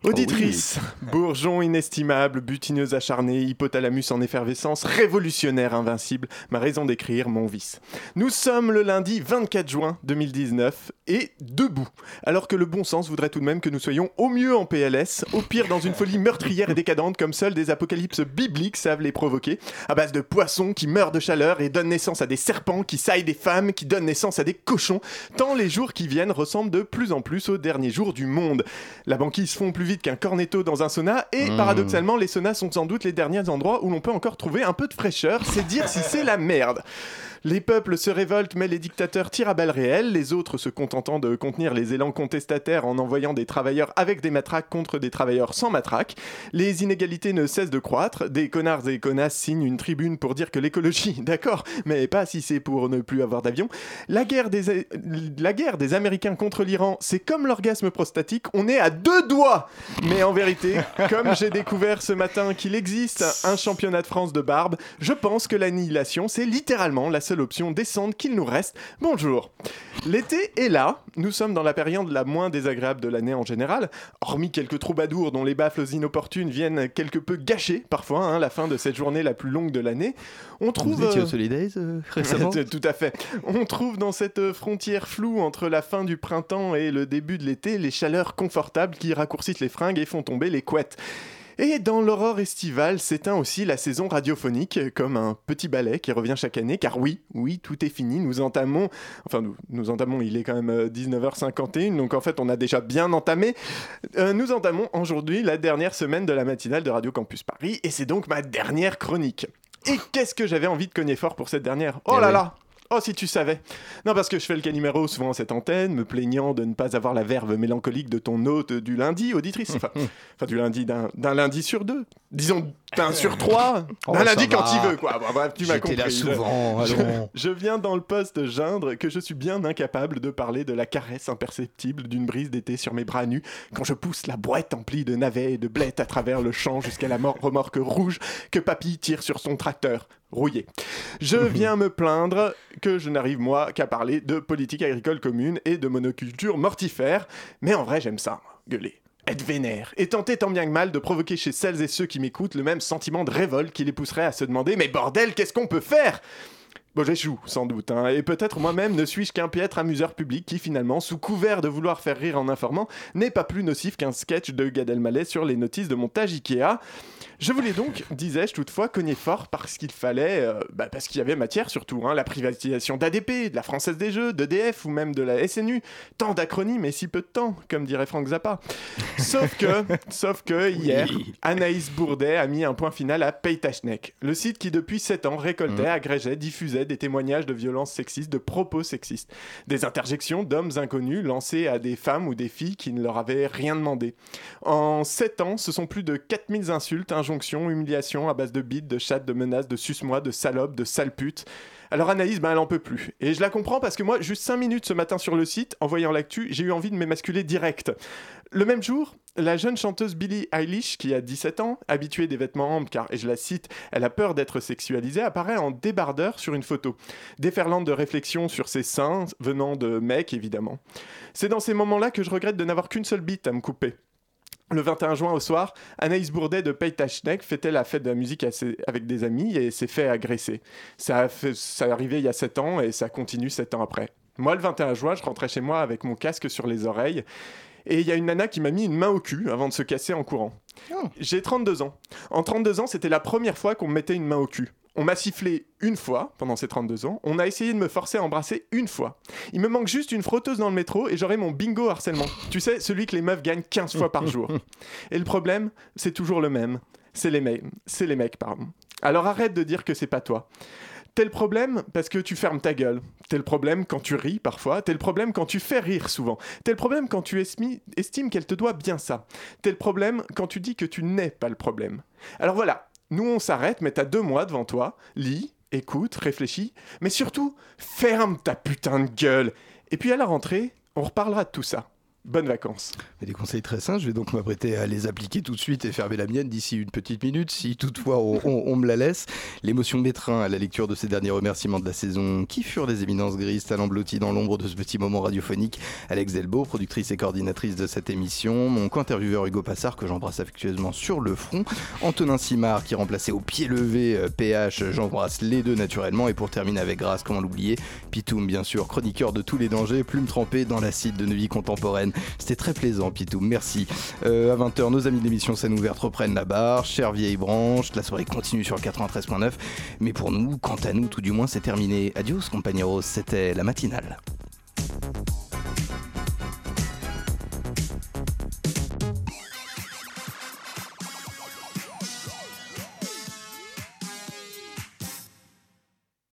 Auditrice, bourgeon inestimable, butineuse acharnée, hypothalamus en effervescence, révolutionnaire invincible, ma raison d'écrire, mon vice. Nous sommes le lundi 24 juin 2019 et debout, alors que le bon sens voudrait tout de même que nous soyons au mieux en PLS, au pire dans une folie meurtrière et décadente comme seuls des apocalypses bibliques savent les provoquer, à base de poissons qui meurent de chaleur et donnent naissance à des serpents qui saillent des femmes, qui donnent naissance à des cochons, tant les jours qui viennent ressemblent de plus en plus aux derniers jours du monde. La banquise fond plus vite qu'un cornetto dans un sauna et Mmh. paradoxalement les saunas sont sans doute les derniers endroits où l'on peut encore trouver un peu de fraîcheur, c'est dire si c'est la merde. Les peuples se révoltent, mais les dictateurs tirent à balles réelles, les autres se contentant de contenir les élans contestataires en envoyant des travailleurs avec des matraques contre des travailleurs sans matraques. Les inégalités ne cessent de croître, des connards et connasses signent une tribune pour dire que l'écologie, d'accord, mais pas si c'est pour ne plus avoir d'avion. La guerre des, la guerre des Américains contre l'Iran, c'est comme l'orgasme prostatique, on est à deux doigts Mais en vérité, comme j'ai découvert ce matin qu'il existe un championnat de France de barbe, je pense que l'annihilation, c'est littéralement la seule option décente qu'il nous reste. Bonjour L'été est là, nous sommes dans la période la moins désagréable de l'année en général, hormis quelques troubadours dont les baffles inopportunes viennent quelque peu gâcher parfois hein, la fin de cette journée la plus longue de l'année. On trouve... Vous étiez au euh, Solidays euh, récemment Tout à fait. On trouve dans cette euh, frontière floue entre la fin du printemps et le début de l'été les chaleurs confortables qui raccourcissent les fringues et font tomber les couettes. Et dans l'aurore estivale s'éteint aussi la saison radiophonique, comme un petit ballet qui revient chaque année, car oui, oui, tout est fini, nous entamons, enfin nous, nous entamons, il est quand même euh, 19h51, donc en fait on a déjà bien entamé, Euh, nous entamons aujourd'hui la dernière semaine de la matinale de Radio Campus Paris, et c'est donc ma dernière chronique. Et qu'est-ce que j'avais envie de cogner fort pour cette dernière? Oh Eh là là Oh, si tu savais. Non, parce que je fais le calimero souvent à cette antenne, me plaignant de ne pas avoir la verve mélancolique de ton hôte du lundi, auditrice. Enfin, enfin, du lundi, d'un lundi sur deux. Disons d'un sur trois. Oh, ça lundi quand il veut, quoi. Bon, bref, tu m'as compris. là Je- souvent, je, allons. je viens dans le poste geindre que je suis bien incapable de parler de la caresse imperceptible d'une brise d'été sur mes bras nus quand je pousse la boîte emplie de navets et de blettes à travers le champ jusqu'à la mor- remorque rouge que papy tire sur son tracteur rouillé. Je viens me plaindre que je n'arrive moi qu'à parler de politique agricole commune et de monoculture mortifère, mais en vrai j'aime ça, gueuler. Être vénère et tenter tant bien que mal de provoquer chez celles et ceux qui m'écoutent le même sentiment de révolte qui les pousserait à se demander Mais bordel, qu'est-ce qu'on peut faire? Bon, j'échoue, sans doute, hein, et peut-être moi-même ne suis-je qu'un piètre amuseur public qui, finalement, sous couvert de vouloir faire rire en informant, n'est pas plus nocif qu'un sketch de Gad Elmaleh sur les notices de montage Ikea. Je voulais donc, disais-je toutefois, cogner fort parce qu'il fallait, euh, bah, parce qu'il y avait matière surtout, hein, la privatisation d'ADP, de la Française des Jeux, d'EDF ou même de la SNU. Tant d'acronymes et si peu de temps, comme dirait Franck Zappa. Sauf que, sauf que hier, Anaïs Bourdet a mis un point final à Paytachnek, le site qui depuis 7 ans récoltait, agrégeait, diffusait des témoignages de violences sexistes, de propos sexistes, des interjections d'hommes inconnus lancées à des femmes ou des filles qui ne leur avaient rien demandé. En 7 ans, ce sont plus de 4000 insultes, injonctions, humiliations à base de bites, de chattes, de menaces, de suce-moi, de salopes, de sale pute. Alors Anaïs, ben, elle en peut plus. Et je la comprends parce que moi, juste 5 minutes ce matin sur le site, en voyant l'actu, j'ai eu envie de m'émasculer direct. Le même jour, la jeune chanteuse Billie Eilish, qui a 17 ans, habituée des vêtements amples, car, et je la cite, elle a peur d'être sexualisée, apparaît en débardeur sur une photo. Déferlante de réflexions sur ses seins, venant de mecs évidemment. C'est dans ces moments-là que je regrette de n'avoir qu'une seule bite à me couper. Le 21 juin au soir, Anaïs Bourdet de Paytachnek fêtait la fête de la musique avec des amis et s'est fait agresser. Ça, a fait, ça arrivé il y a 7 ans et ça continue 7 ans après. Moi, le 21 juin, je rentrais chez moi avec mon casque sur les oreilles et il y a une nana qui m'a mis une main au cul avant de se casser en courant. J'ai 32 ans. En 32 ans, c'était la première fois qu'on me mettait une main au cul. On m'a sifflé une fois pendant ces 32 ans. On a essayé de me forcer à embrasser une fois. Il me manque juste une frotteuse dans le métro et j'aurai mon bingo harcèlement. Tu sais, celui que les meufs gagnent 15 fois par jour. Et le problème, c'est toujours le même. C'est les mecs. C'est les mecs, pardon. Alors arrête de dire que c'est pas toi. T'es le problème parce que tu fermes ta gueule. T'es le problème quand tu ris parfois. T'es le problème quand tu fais rire souvent. T'es le problème quand tu estimes qu'elle te doit bien ça. T'es le problème quand tu dis que tu n'es pas le problème. Alors voilà, nous on s'arrête, mais t'as deux mois devant toi. Lis, écoute, réfléchis, mais surtout, ferme ta putain de gueule. Et puis à la rentrée, on reparlera de tout ça. Bonnes vacances. Des conseils très simples, je vais donc m'apprêter à les appliquer tout de suite et fermer la mienne d'ici une petite minute, si toutefois on, me la laisse. L'émotion m'étreint à la lecture de ces derniers remerciements de la saison. Qui furent les éminences grises, talents blottis dans l'ombre de ce petit moment radiophonique Alex Delbo, productrice et coordinatrice de cette émission. Mon co-intervieweur Hugo Passard, que j'embrasse affectueusement sur le front. Antonin Simard, qui remplaçait au pied levé euh, PH, j'embrasse les deux naturellement. Et pour terminer avec grâce, comment l'oublier? Pitoum, bien sûr, chroniqueur de tous les dangers, plume trempée dans l'acide de nos vies contemporaines. C'était très plaisant, Pitoum, merci. Euh, à 20h, nos amis de l'émission Scène ouverte reprennent la barre, chère vieille branche, la soirée continue sur le 93.9. Mais pour nous, quant à nous, tout du moins, c'est terminé. Adios, compañeros, c'était la matinale.